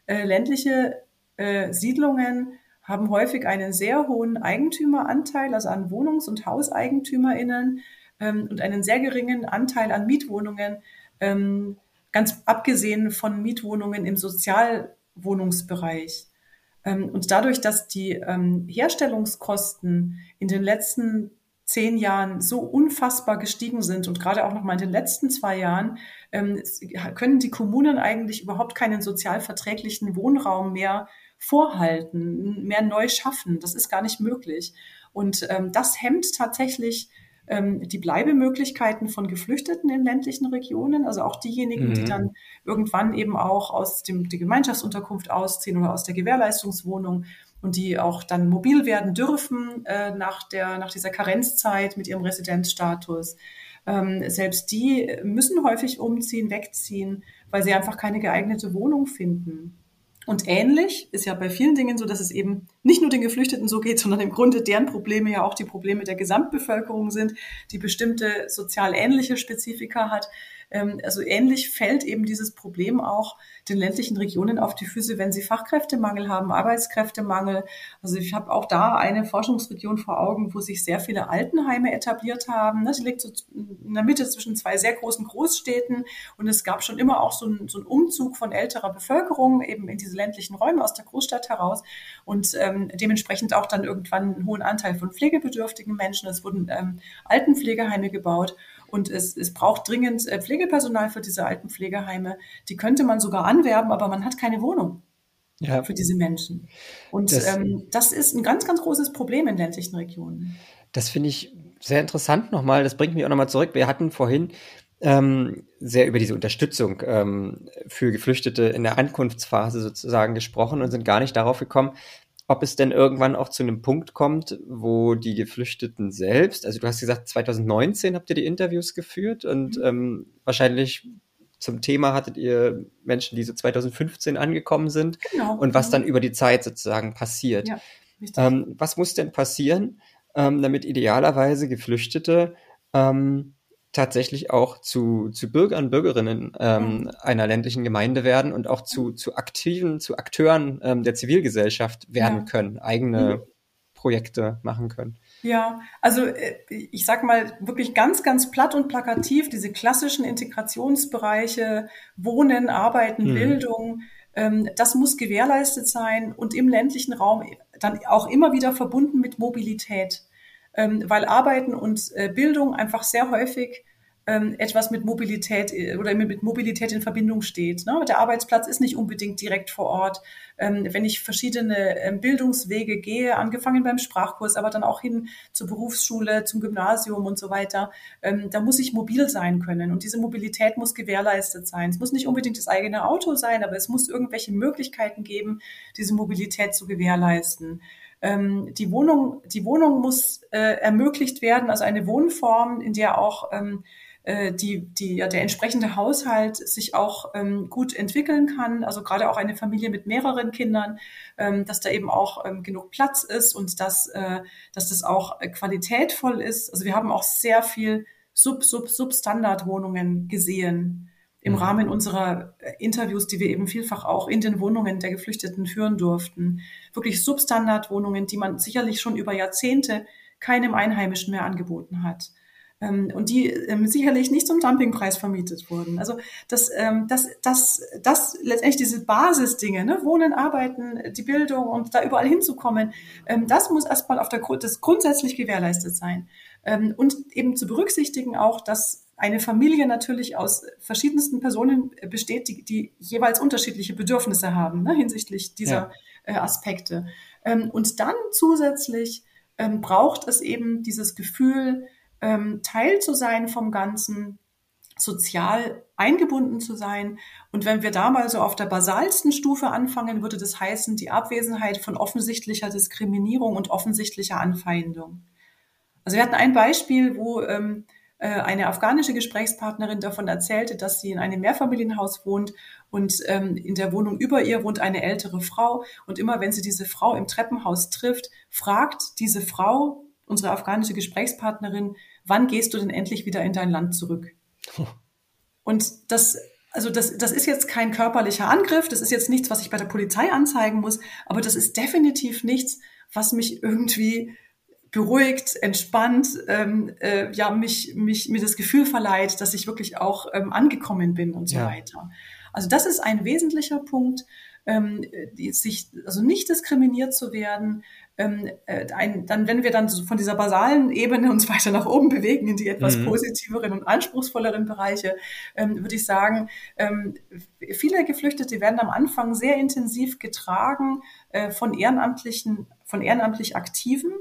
Äh, ländliche äh, Siedlungen haben häufig einen sehr hohen Eigentümeranteil, also an Wohnungs- und HauseigentümerInnen ähm, und einen sehr geringen Anteil an Mietwohnungen, ähm, ganz abgesehen von Mietwohnungen im Sozialwohnungsbereich. Ähm, und dadurch, dass die ähm, Herstellungskosten in den letzten zehn Jahren so unfassbar gestiegen sind und gerade auch noch mal in den letzten zwei Jahren ähm, können die Kommunen eigentlich überhaupt keinen sozial verträglichen Wohnraum mehr vorhalten, mehr neu schaffen. Das ist gar nicht möglich. Und ähm, das hemmt tatsächlich ähm, die Bleibemöglichkeiten von Geflüchteten in ländlichen Regionen, also auch diejenigen, mhm. die dann irgendwann eben auch aus dem, der Gemeinschaftsunterkunft ausziehen oder aus der Gewährleistungswohnung und die auch dann mobil werden dürfen äh, nach, der, nach dieser Karenzzeit mit ihrem Residenzstatus. Ähm, selbst die müssen häufig umziehen, wegziehen, weil sie einfach keine geeignete Wohnung finden. Und ähnlich ist ja bei vielen Dingen so, dass es eben nicht nur den Geflüchteten so geht, sondern im Grunde deren Probleme ja auch die Probleme der Gesamtbevölkerung sind, die bestimmte sozial ähnliche Spezifika hat. Ähm, also ähnlich fällt eben dieses Problem auch den ländlichen Regionen auf die Füße, wenn sie Fachkräftemangel haben, Arbeitskräftemangel. Also ich habe auch da eine Forschungsregion vor Augen, wo sich sehr viele Altenheime etabliert haben. Sie liegt so in der Mitte zwischen zwei sehr großen Großstädten und es gab schon immer auch so einen, so einen Umzug von älterer Bevölkerung eben in diese ländlichen Räume aus der Großstadt heraus und ähm, dementsprechend auch dann irgendwann einen hohen Anteil von pflegebedürftigen Menschen. Es wurden ähm, Altenpflegeheime gebaut und es, es braucht dringend äh, Pflegepersonal für diese alten Pflegeheime. Die könnte man sogar anwerben, aber man hat keine Wohnung ja. für diese Menschen. Und das, ähm, das ist ein ganz, ganz großes Problem in ländlichen Regionen. Das finde ich sehr interessant nochmal. Das bringt mich auch nochmal zurück. Wir hatten vorhin ähm, sehr über diese Unterstützung ähm, für Geflüchtete in der Ankunftsphase sozusagen gesprochen und sind gar nicht darauf gekommen, ob es denn irgendwann auch zu einem Punkt kommt, wo die Geflüchteten selbst, also du hast gesagt, 2019 habt ihr die Interviews geführt und mhm. ähm, wahrscheinlich zum Thema hattet ihr Menschen, die so 2015 angekommen sind genau. und was dann über die Zeit sozusagen passiert. Ja, ähm, was muss denn passieren, ähm, damit idealerweise Geflüchtete ähm, tatsächlich auch zu, zu Bürgern, Bürgerinnen ähm, mhm. einer ländlichen Gemeinde werden und auch zu, zu aktiven, zu Akteuren ähm, der Zivilgesellschaft werden ja. können, eigene mhm. Projekte machen können. Ja, also äh, ich sag mal wirklich ganz, ganz platt und plakativ, diese klassischen Integrationsbereiche, Wohnen, Arbeiten, mhm. Bildung, ähm, das muss gewährleistet sein und im ländlichen Raum dann auch immer wieder verbunden mit Mobilität ähm, weil Arbeiten und äh, Bildung einfach sehr häufig ähm, etwas mit Mobilität äh, oder mit Mobilität in Verbindung steht. Ne? Der Arbeitsplatz ist nicht unbedingt direkt vor Ort. Ähm, wenn ich verschiedene ähm, Bildungswege gehe, angefangen beim Sprachkurs, aber dann auch hin zur Berufsschule, zum Gymnasium und so weiter, da muss ich mobil sein können. Und diese Mobilität muss gewährleistet sein. Es muss nicht unbedingt das eigene Auto sein, aber es muss irgendwelche Möglichkeiten geben, diese Mobilität zu gewährleisten. Die Wohnung, die Wohnung muss äh, ermöglicht werden, also eine Wohnform, in der auch ähm, äh, die, die, ja, der entsprechende Haushalt sich auch ähm, gut entwickeln kann. Also gerade auch eine Familie mit mehreren Kindern, ähm, dass da eben auch ähm, genug Platz ist und dass, äh, dass das auch äh, qualitätvoll ist. Also wir haben auch sehr viel Sub, Sub, Substandardwohnungen gesehen im mhm. Rahmen unserer äh, Interviews, die wir eben vielfach auch in den Wohnungen der Geflüchteten führen durften. Wirklich Substandardwohnungen, die man sicherlich schon über Jahrzehnte keinem Einheimischen mehr angeboten hat. Ähm, und die ähm, sicherlich nicht zum Dumpingpreis vermietet wurden. Also das, ähm, das, das, das letztendlich diese Basisdinge, ne? Wohnen, Arbeiten, die Bildung und da überall hinzukommen, ähm, das muss erstmal auf der das grundsätzlich gewährleistet sein. Ähm, und eben zu berücksichtigen auch, dass eine Familie natürlich aus verschiedensten Personen besteht, die, die jeweils unterschiedliche Bedürfnisse haben ne, hinsichtlich dieser ja. äh, Aspekte. Ähm, und dann zusätzlich braucht es eben dieses Gefühl, ähm, Teil zu sein vom Ganzen, sozial eingebunden zu sein. Und wenn wir da mal so auf der basalsten Stufe anfangen, würde das heißen, die Abwesenheit von offensichtlicher Diskriminierung und offensichtlicher Anfeindung. Also wir hatten ein Beispiel, wo ähm, äh, eine afghanische Gesprächspartnerin davon erzählte, dass sie in einem Mehrfamilienhaus wohnt und ähm, in der Wohnung über ihr wohnt eine ältere Frau. Und immer wenn sie diese Frau im Treppenhaus trifft, fragt diese Frau, unsere afghanische Gesprächspartnerin, wann gehst du denn endlich wieder in dein Land zurück? Und das also das, das ist jetzt kein körperlicher Angriff, das ist jetzt nichts, was ich bei der Polizei anzeigen muss, aber das ist definitiv nichts, was mich irgendwie beruhigt, entspannt, ähm, äh, ja, mich, mich, mir das Gefühl verleiht, dass ich wirklich auch ähm, angekommen bin und so ja. weiter. Also das ist ein wesentlicher Punkt, ähm, sich, also nicht diskriminiert zu werden, ähm, äh, ein, dann, wenn wir dann von dieser basalen Ebene uns weiter nach oben bewegen in die etwas mhm. positiveren und anspruchsvolleren Bereiche, ähm, würde ich sagen, ähm, viele Geflüchtete werden am Anfang sehr intensiv getragen äh, von ehrenamtlichen, von ehrenamtlich Aktiven,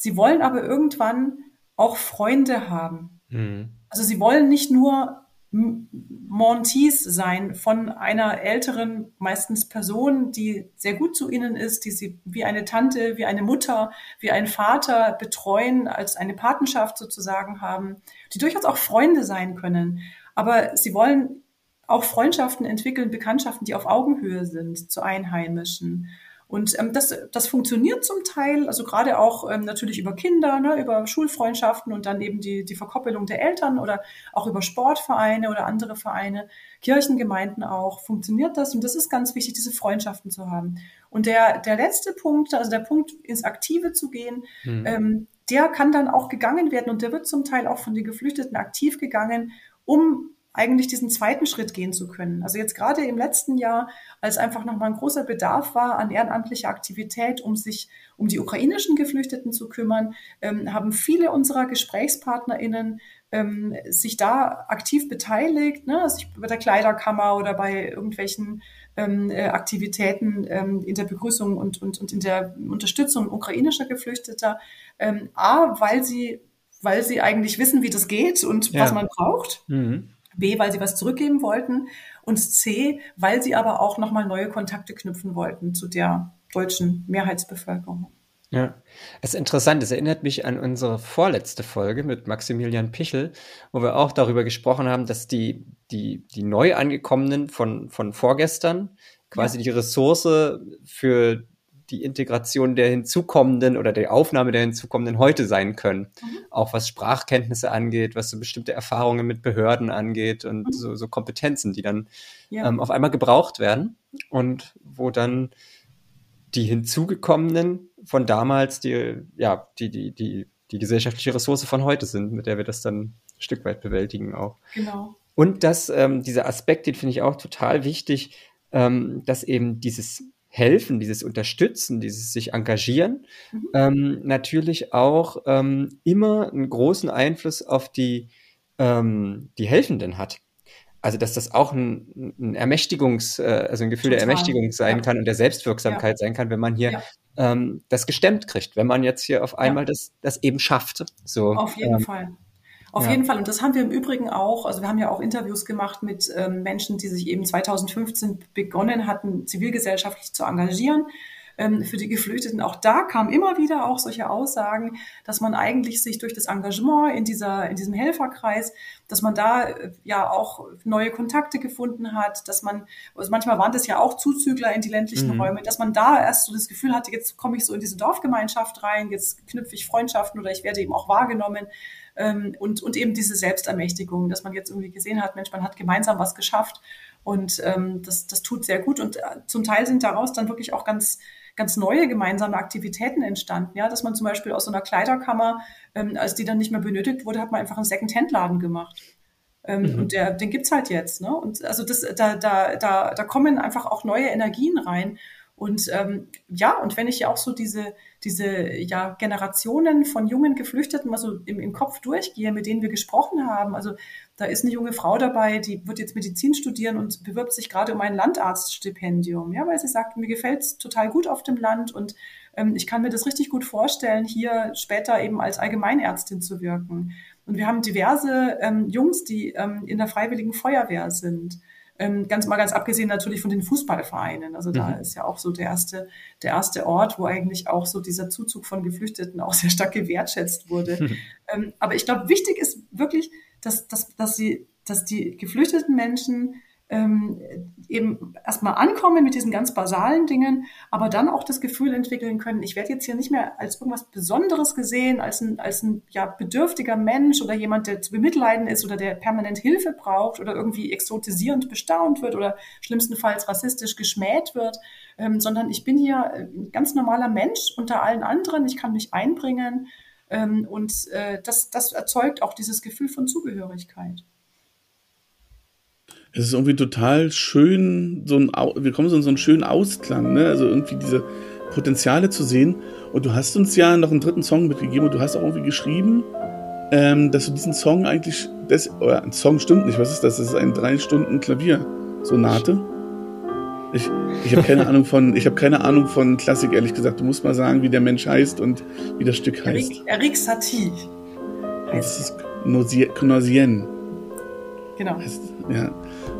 Sie wollen aber irgendwann auch Freunde haben. Mhm. Also sie wollen nicht nur Montees sein von einer älteren, meistens Person, die sehr gut zu ihnen ist, die sie wie eine Tante, wie eine Mutter, wie ein Vater betreuen, als eine Patenschaft sozusagen haben, die durchaus auch Freunde sein können. Aber sie wollen auch Freundschaften entwickeln, Bekanntschaften, die auf Augenhöhe sind zu Einheimischen. Und ähm, das, das funktioniert zum Teil, also gerade auch ähm, natürlich über Kinder, ne, über Schulfreundschaften und dann eben die, die Verkoppelung der Eltern oder auch über Sportvereine oder andere Vereine, Kirchengemeinden auch, funktioniert das. Und das ist ganz wichtig, diese Freundschaften zu haben. Und der, der letzte Punkt, also der Punkt, ins Aktive zu gehen, mhm. ähm, der kann dann auch gegangen werden und der wird zum Teil auch von den Geflüchteten aktiv gegangen, um eigentlich diesen zweiten Schritt gehen zu können. Also jetzt gerade im letzten Jahr, als einfach nochmal ein großer Bedarf war an ehrenamtlicher Aktivität, um sich um die ukrainischen Geflüchteten zu kümmern, ähm, haben viele unserer GesprächspartnerInnen ähm, sich da aktiv beteiligt, ne? also bei der Kleiderkammer oder bei irgendwelchen ähm, äh, Aktivitäten ähm, in der Begrüßung und, und, und in der Unterstützung ukrainischer Geflüchteter. Ähm, A, weil sie weil sie eigentlich wissen, wie das geht und ja. was man braucht. Mhm. B, weil sie was zurückgeben wollten und C, weil sie aber auch nochmal neue Kontakte knüpfen wollten zu der deutschen Mehrheitsbevölkerung. Ja, es ist interessant. Es erinnert mich an unsere vorletzte Folge mit Maximilian Pichel, wo wir auch darüber gesprochen haben, dass die, die, die Neuangekommenen von, von vorgestern quasi ja. die Ressource für die Integration der hinzukommenden oder die Aufnahme der hinzukommenden heute sein können. Mhm. Auch was Sprachkenntnisse angeht, was so bestimmte Erfahrungen mit Behörden angeht und mhm. so, so, Kompetenzen, die dann ja. ähm, auf einmal gebraucht werden und wo dann die hinzugekommenen von damals die, ja, die, die, die, die gesellschaftliche Ressource von heute sind, mit der wir das dann ein Stück weit bewältigen auch. Genau. Und dass ähm, dieser Aspekt, den finde ich auch total wichtig, ähm, dass eben dieses Helfen, dieses Unterstützen, dieses sich engagieren, mhm. ähm, natürlich auch ähm, immer einen großen Einfluss auf die, ähm, die Helfenden hat. Also dass das auch ein, ein Ermächtigungs, äh, also ein Gefühl Total. der Ermächtigung sein ja. kann und der Selbstwirksamkeit ja. sein kann, wenn man hier ja. ähm, das gestemmt kriegt, wenn man jetzt hier auf einmal das, das eben schafft. So, auf jeden ähm, Fall. Auf ja. jeden Fall. Und das haben wir im Übrigen auch. Also wir haben ja auch Interviews gemacht mit ähm, Menschen, die sich eben 2015 begonnen hatten, zivilgesellschaftlich zu engagieren ähm, für die Geflüchteten. Auch da kamen immer wieder auch solche Aussagen, dass man eigentlich sich durch das Engagement in dieser, in diesem Helferkreis, dass man da äh, ja auch neue Kontakte gefunden hat, dass man, also manchmal waren das ja auch Zuzügler in die ländlichen mhm. Räume, dass man da erst so das Gefühl hatte, jetzt komme ich so in diese Dorfgemeinschaft rein, jetzt knüpfe ich Freundschaften oder ich werde eben auch wahrgenommen ähm, und, und eben diese Selbstermächtigung, dass man jetzt irgendwie gesehen hat, Mensch, man hat gemeinsam was geschafft und ähm, das, das tut sehr gut und äh, zum Teil sind daraus dann wirklich auch ganz ganz neue gemeinsame Aktivitäten entstanden, ja, dass man zum Beispiel aus so einer Kleiderkammer, ähm, als die dann nicht mehr benötigt wurde, hat man einfach einen Second-Hand-Laden gemacht. Ähm, mhm. Und der, den gibt's halt jetzt. Ne? Und also das, da, da, da, da kommen einfach auch neue Energien rein. Und ähm, ja, und wenn ich ja auch so diese, diese ja, Generationen von jungen Geflüchteten mal so im, im Kopf durchgehe, mit denen wir gesprochen haben, also da ist eine junge Frau dabei, die wird jetzt Medizin studieren und bewirbt sich gerade um ein Landarztstipendium, ja, weil sie sagt, mir gefällt es total gut auf dem Land und ähm, ich kann mir das richtig gut vorstellen, hier später eben als Allgemeinärztin zu wirken. Und wir haben diverse ähm, Jungs, die ähm, in der Freiwilligen Feuerwehr sind. Ähm, ganz mal ganz abgesehen natürlich von den Fußballvereinen. Also da mhm. ist ja auch so der erste, der erste Ort, wo eigentlich auch so dieser Zuzug von Geflüchteten auch sehr stark gewertschätzt wurde. Mhm. Aber ich glaube, wichtig ist wirklich, dass, dass, dass, sie, dass die geflüchteten Menschen ähm, eben erstmal ankommen mit diesen ganz basalen Dingen, aber dann auch das Gefühl entwickeln können, ich werde jetzt hier nicht mehr als irgendwas Besonderes gesehen, als ein, als ein ja, bedürftiger Mensch oder jemand, der zu bemitleiden ist oder der permanent Hilfe braucht oder irgendwie exotisierend bestaunt wird oder schlimmstenfalls rassistisch geschmäht wird, ähm, sondern ich bin hier ein ganz normaler Mensch unter allen anderen, ich kann mich einbringen ähm, und äh, das, das erzeugt auch dieses Gefühl von Zugehörigkeit es ist irgendwie total schön, so ein, wir kommen so in so einen schönen Ausklang, ne? Also irgendwie diese Potenziale zu sehen. Und du hast uns ja noch einen dritten Song mitgegeben und du hast auch irgendwie geschrieben, ähm, dass du diesen Song eigentlich, das, oder ein Song stimmt nicht, was ist das? Das ist ein drei Stunden Klavier-Sonate. Ich, ich habe keine Ahnung von, ich habe keine Ahnung von Klassik, ehrlich gesagt. Du musst mal sagen, wie der Mensch heißt und wie das Stück heißt. Eric, Satie. Das ist Nosien. genau. Ja.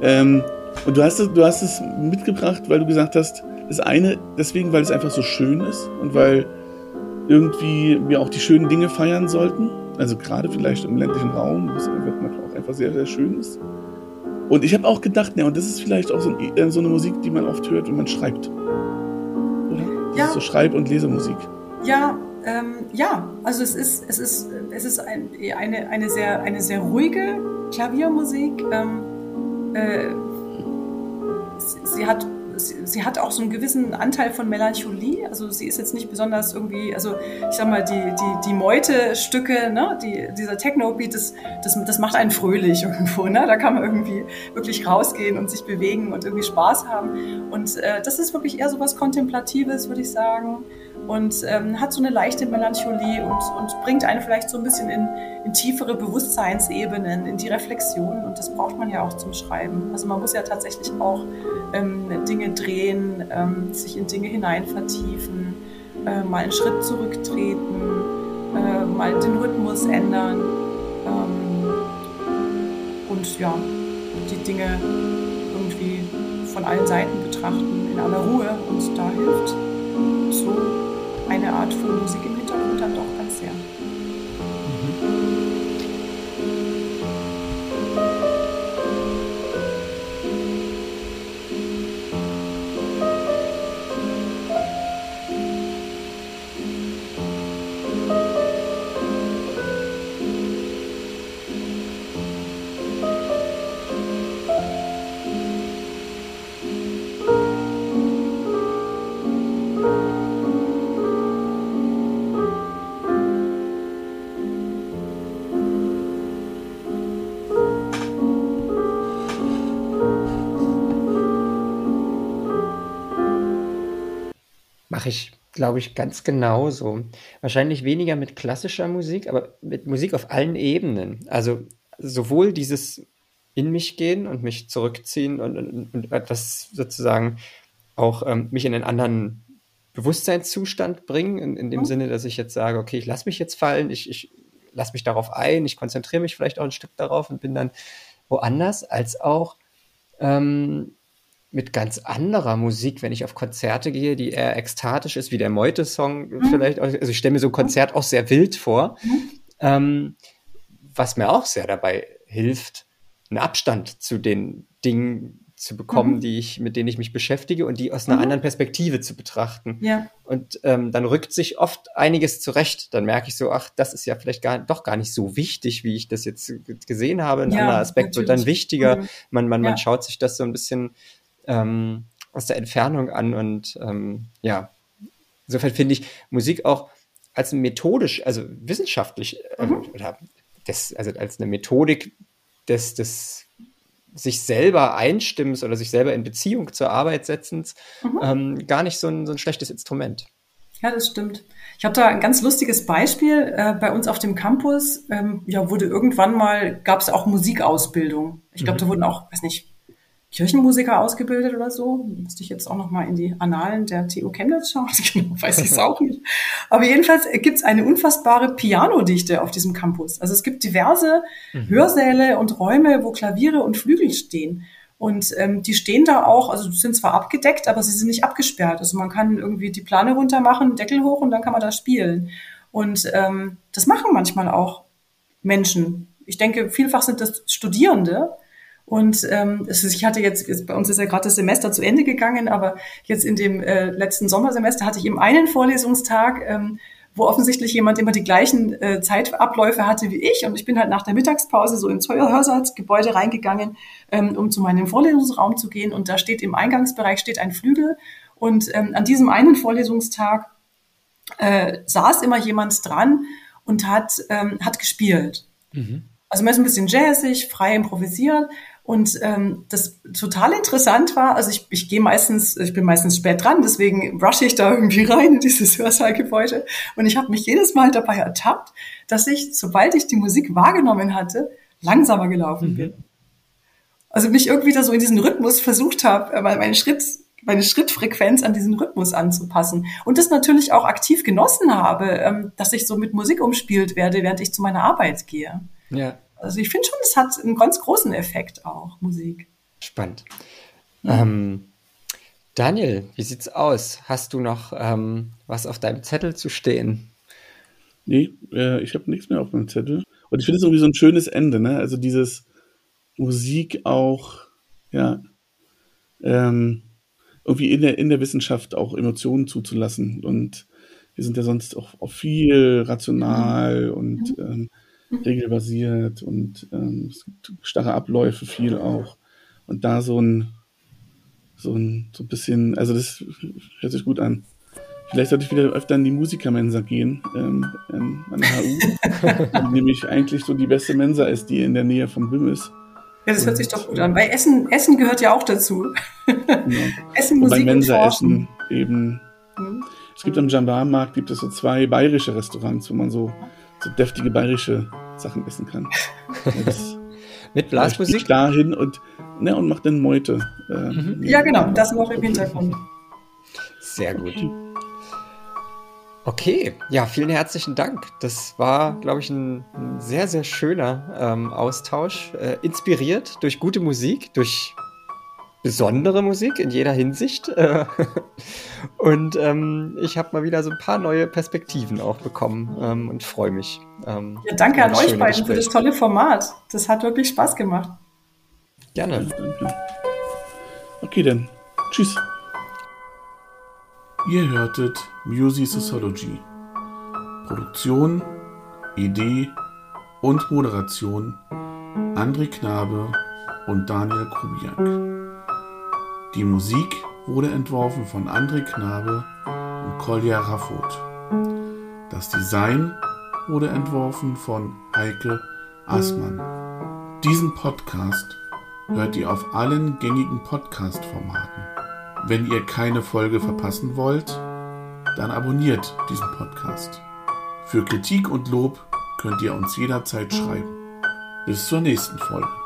Ähm, und du hast, es, du hast es mitgebracht, weil du gesagt hast, das eine, deswegen, weil es einfach so schön ist und weil irgendwie wir auch die schönen Dinge feiern sollten. Also gerade vielleicht im ländlichen Raum, wo es einfach, auch einfach sehr, sehr schön ist. Und ich habe auch gedacht, ja, und das ist vielleicht auch so, ein, äh, so, eine Musik, die man oft hört, wenn man schreibt. Oder? Das ja. so Schreib- und Lesemusik. Ja, ähm, ja, also es ist, es ist, es ist ein, eine, eine, sehr, eine sehr ruhige Klaviermusik. Ähm, äh, sie hat sie, sie, hat auch so einen gewissen Anteil von Melancholie. Also sie ist jetzt nicht besonders irgendwie, also ich sag mal, die, die, die Meute-Stücke, ne, die, dieser Techno-Beat, das, das, das macht einen fröhlich irgendwo. Ne? Da kann man irgendwie wirklich rausgehen und sich bewegen und irgendwie Spaß haben. Und äh, das ist wirklich eher so was Kontemplatives, würde ich sagen und ähm, hat so eine leichte Melancholie und, und bringt einen vielleicht so ein bisschen in, in tiefere Bewusstseinsebenen, in die Reflexion und das braucht man ja auch zum Schreiben. Also man muss ja tatsächlich auch ähm, Dinge drehen, ähm, sich in Dinge hinein vertiefen, äh, mal einen Schritt zurücktreten, äh, mal den Rhythmus ändern ähm, und ja, die Dinge irgendwie von allen Seiten betrachten in aller Ruhe und da hilft so eine Art von Musik im Hintergrund dann doch Mache ich, glaube ich, ganz genauso. Wahrscheinlich weniger mit klassischer Musik, aber mit Musik auf allen Ebenen. Also sowohl dieses in mich gehen und mich zurückziehen und, und, und etwas sozusagen auch ähm, mich in einen anderen Bewusstseinszustand bringen, in, in dem mhm. Sinne, dass ich jetzt sage, okay, ich lasse mich jetzt fallen, ich, ich lasse mich darauf ein, ich konzentriere mich vielleicht auch ein Stück darauf und bin dann woanders, als auch ähm, mit ganz anderer Musik, wenn ich auf Konzerte gehe, die eher ekstatisch ist, wie der Meute-Song mhm. vielleicht. Also ich stelle mir so ein Konzert auch sehr wild vor, mhm. ähm, was mir auch sehr dabei hilft, einen Abstand zu den Dingen zu bekommen, mhm. die ich, mit denen ich mich beschäftige und die aus einer mhm. anderen Perspektive zu betrachten. Ja. Und ähm, dann rückt sich oft einiges zurecht. Dann merke ich so, ach, das ist ja vielleicht gar, doch gar nicht so wichtig, wie ich das jetzt gesehen habe. Ein ja, anderer Aspekt natürlich. wird dann wichtiger. Mhm. Man, man, ja. man schaut sich das so ein bisschen ähm, aus der Entfernung an und ähm, ja, insofern finde ich Musik auch als methodisch, also wissenschaftlich äh, mhm. oder das, also als eine Methodik des, des sich selber einstimmens oder sich selber in Beziehung zur Arbeit setzens mhm. ähm, gar nicht so ein, so ein schlechtes Instrument. Ja, das stimmt. Ich habe da ein ganz lustiges Beispiel. Äh, bei uns auf dem Campus ähm, ja, wurde irgendwann mal, gab es auch Musikausbildung. Ich glaube, mhm. da wurden auch, weiß nicht, Kirchenmusiker ausgebildet oder so. Müsste ich jetzt auch noch mal in die Annalen der TU Chemnitz schauen. Genau, weiß ich es auch nicht. Aber jedenfalls gibt es eine unfassbare Pianodichte auf diesem Campus. Also es gibt diverse mhm. Hörsäle und Räume, wo Klaviere und Flügel stehen. Und ähm, die stehen da auch, also sind zwar abgedeckt, aber sie sind nicht abgesperrt. Also man kann irgendwie die Plane runter machen, Deckel hoch und dann kann man da spielen. Und ähm, das machen manchmal auch Menschen. Ich denke, vielfach sind das Studierende, und ähm, ist, ich hatte jetzt, bei uns ist ja gerade das Semester zu Ende gegangen, aber jetzt in dem äh, letzten Sommersemester hatte ich eben einen Vorlesungstag, ähm, wo offensichtlich jemand immer die gleichen äh, Zeitabläufe hatte wie ich. Und ich bin halt nach der Mittagspause so ins Hörsatzgebäude reingegangen, ähm, um zu meinem Vorlesungsraum zu gehen. Und da steht im Eingangsbereich steht ein Flügel. Und ähm, an diesem einen Vorlesungstag äh, saß immer jemand dran und hat, ähm, hat gespielt. Mhm. Also meist ein bisschen jazzig, frei improvisiert. Und ähm, das total interessant war, also ich, ich gehe meistens, ich bin meistens spät dran, deswegen rushe ich da irgendwie rein in dieses Hörsaalgebäude. Und ich habe mich jedes Mal dabei ertappt, dass ich, sobald ich die Musik wahrgenommen hatte, langsamer gelaufen mhm. bin. Also mich irgendwie da so in diesen Rhythmus versucht habe, äh, meinen Schritt, meine Schrittfrequenz an diesen Rhythmus anzupassen. Und das natürlich auch aktiv genossen habe, ähm, dass ich so mit Musik umspielt werde, während ich zu meiner Arbeit gehe. Ja. Also ich finde schon, es hat einen ganz großen Effekt auch, Musik. Spannend. Ja. Ähm, Daniel, wie sieht's aus? Hast du noch ähm, was auf deinem Zettel zu stehen? Nee, äh, ich habe nichts mehr auf meinem Zettel. Und ich finde es irgendwie so ein schönes Ende, ne? Also dieses Musik auch, ja, ähm, irgendwie in der, in der Wissenschaft auch Emotionen zuzulassen. Und wir sind ja sonst auch, auch viel rational mhm. und ähm, regelbasiert und ähm, es gibt starre Abläufe viel auch. Und da so ein, so ein, so ein bisschen, also das hört sich gut an. Vielleicht sollte ich wieder öfter in die Musikermensa gehen, ähm, an der HU, nämlich eigentlich so die beste Mensa ist, die in der Nähe vom BIM ist. Ja, das hört sich doch gut an. Weil Essen, Essen gehört ja auch dazu. Ja. Essen, Musik und, bei Mensa Essen eben. Mhm. Es gibt am Jambar-Markt gibt es so zwei bayerische Restaurants, wo man so, so deftige bayerische Sachen essen kann. Mit Blasmusik? dahin und, ne, und macht dann Meute. Äh, mhm. Ja, genau, das noch im Hintergrund. Sehr gut. Okay, ja, vielen herzlichen Dank. Das war, glaube ich, ein, ein, sehr, sehr schöner ähm, Austausch. Äh, inspiriert durch gute Musik, durch besondere Musik in jeder Hinsicht. Äh, und ähm, ich habe mal wieder so ein paar neue Perspektiven auch bekommen ähm, und freue mich. Ähm, ja, danke an euch beiden Gespräch. für das tolle Format. Das hat wirklich Spaß gemacht. Gerne. Okay, dann. Tschüss. Ihr hörtet Music Sociology. Produktion, Idee und Moderation André Knabe und Daniel Kubiak. Die Musik wurde entworfen von André Knabe und Kolja Raffot. Das Design wurde entworfen von Heike Aßmann. Diesen Podcast hört ihr auf allen gängigen Podcast-Formaten. Wenn ihr keine Folge verpassen wollt, dann abonniert diesen Podcast. Für Kritik und Lob könnt ihr uns jederzeit schreiben. Bis zur nächsten Folge.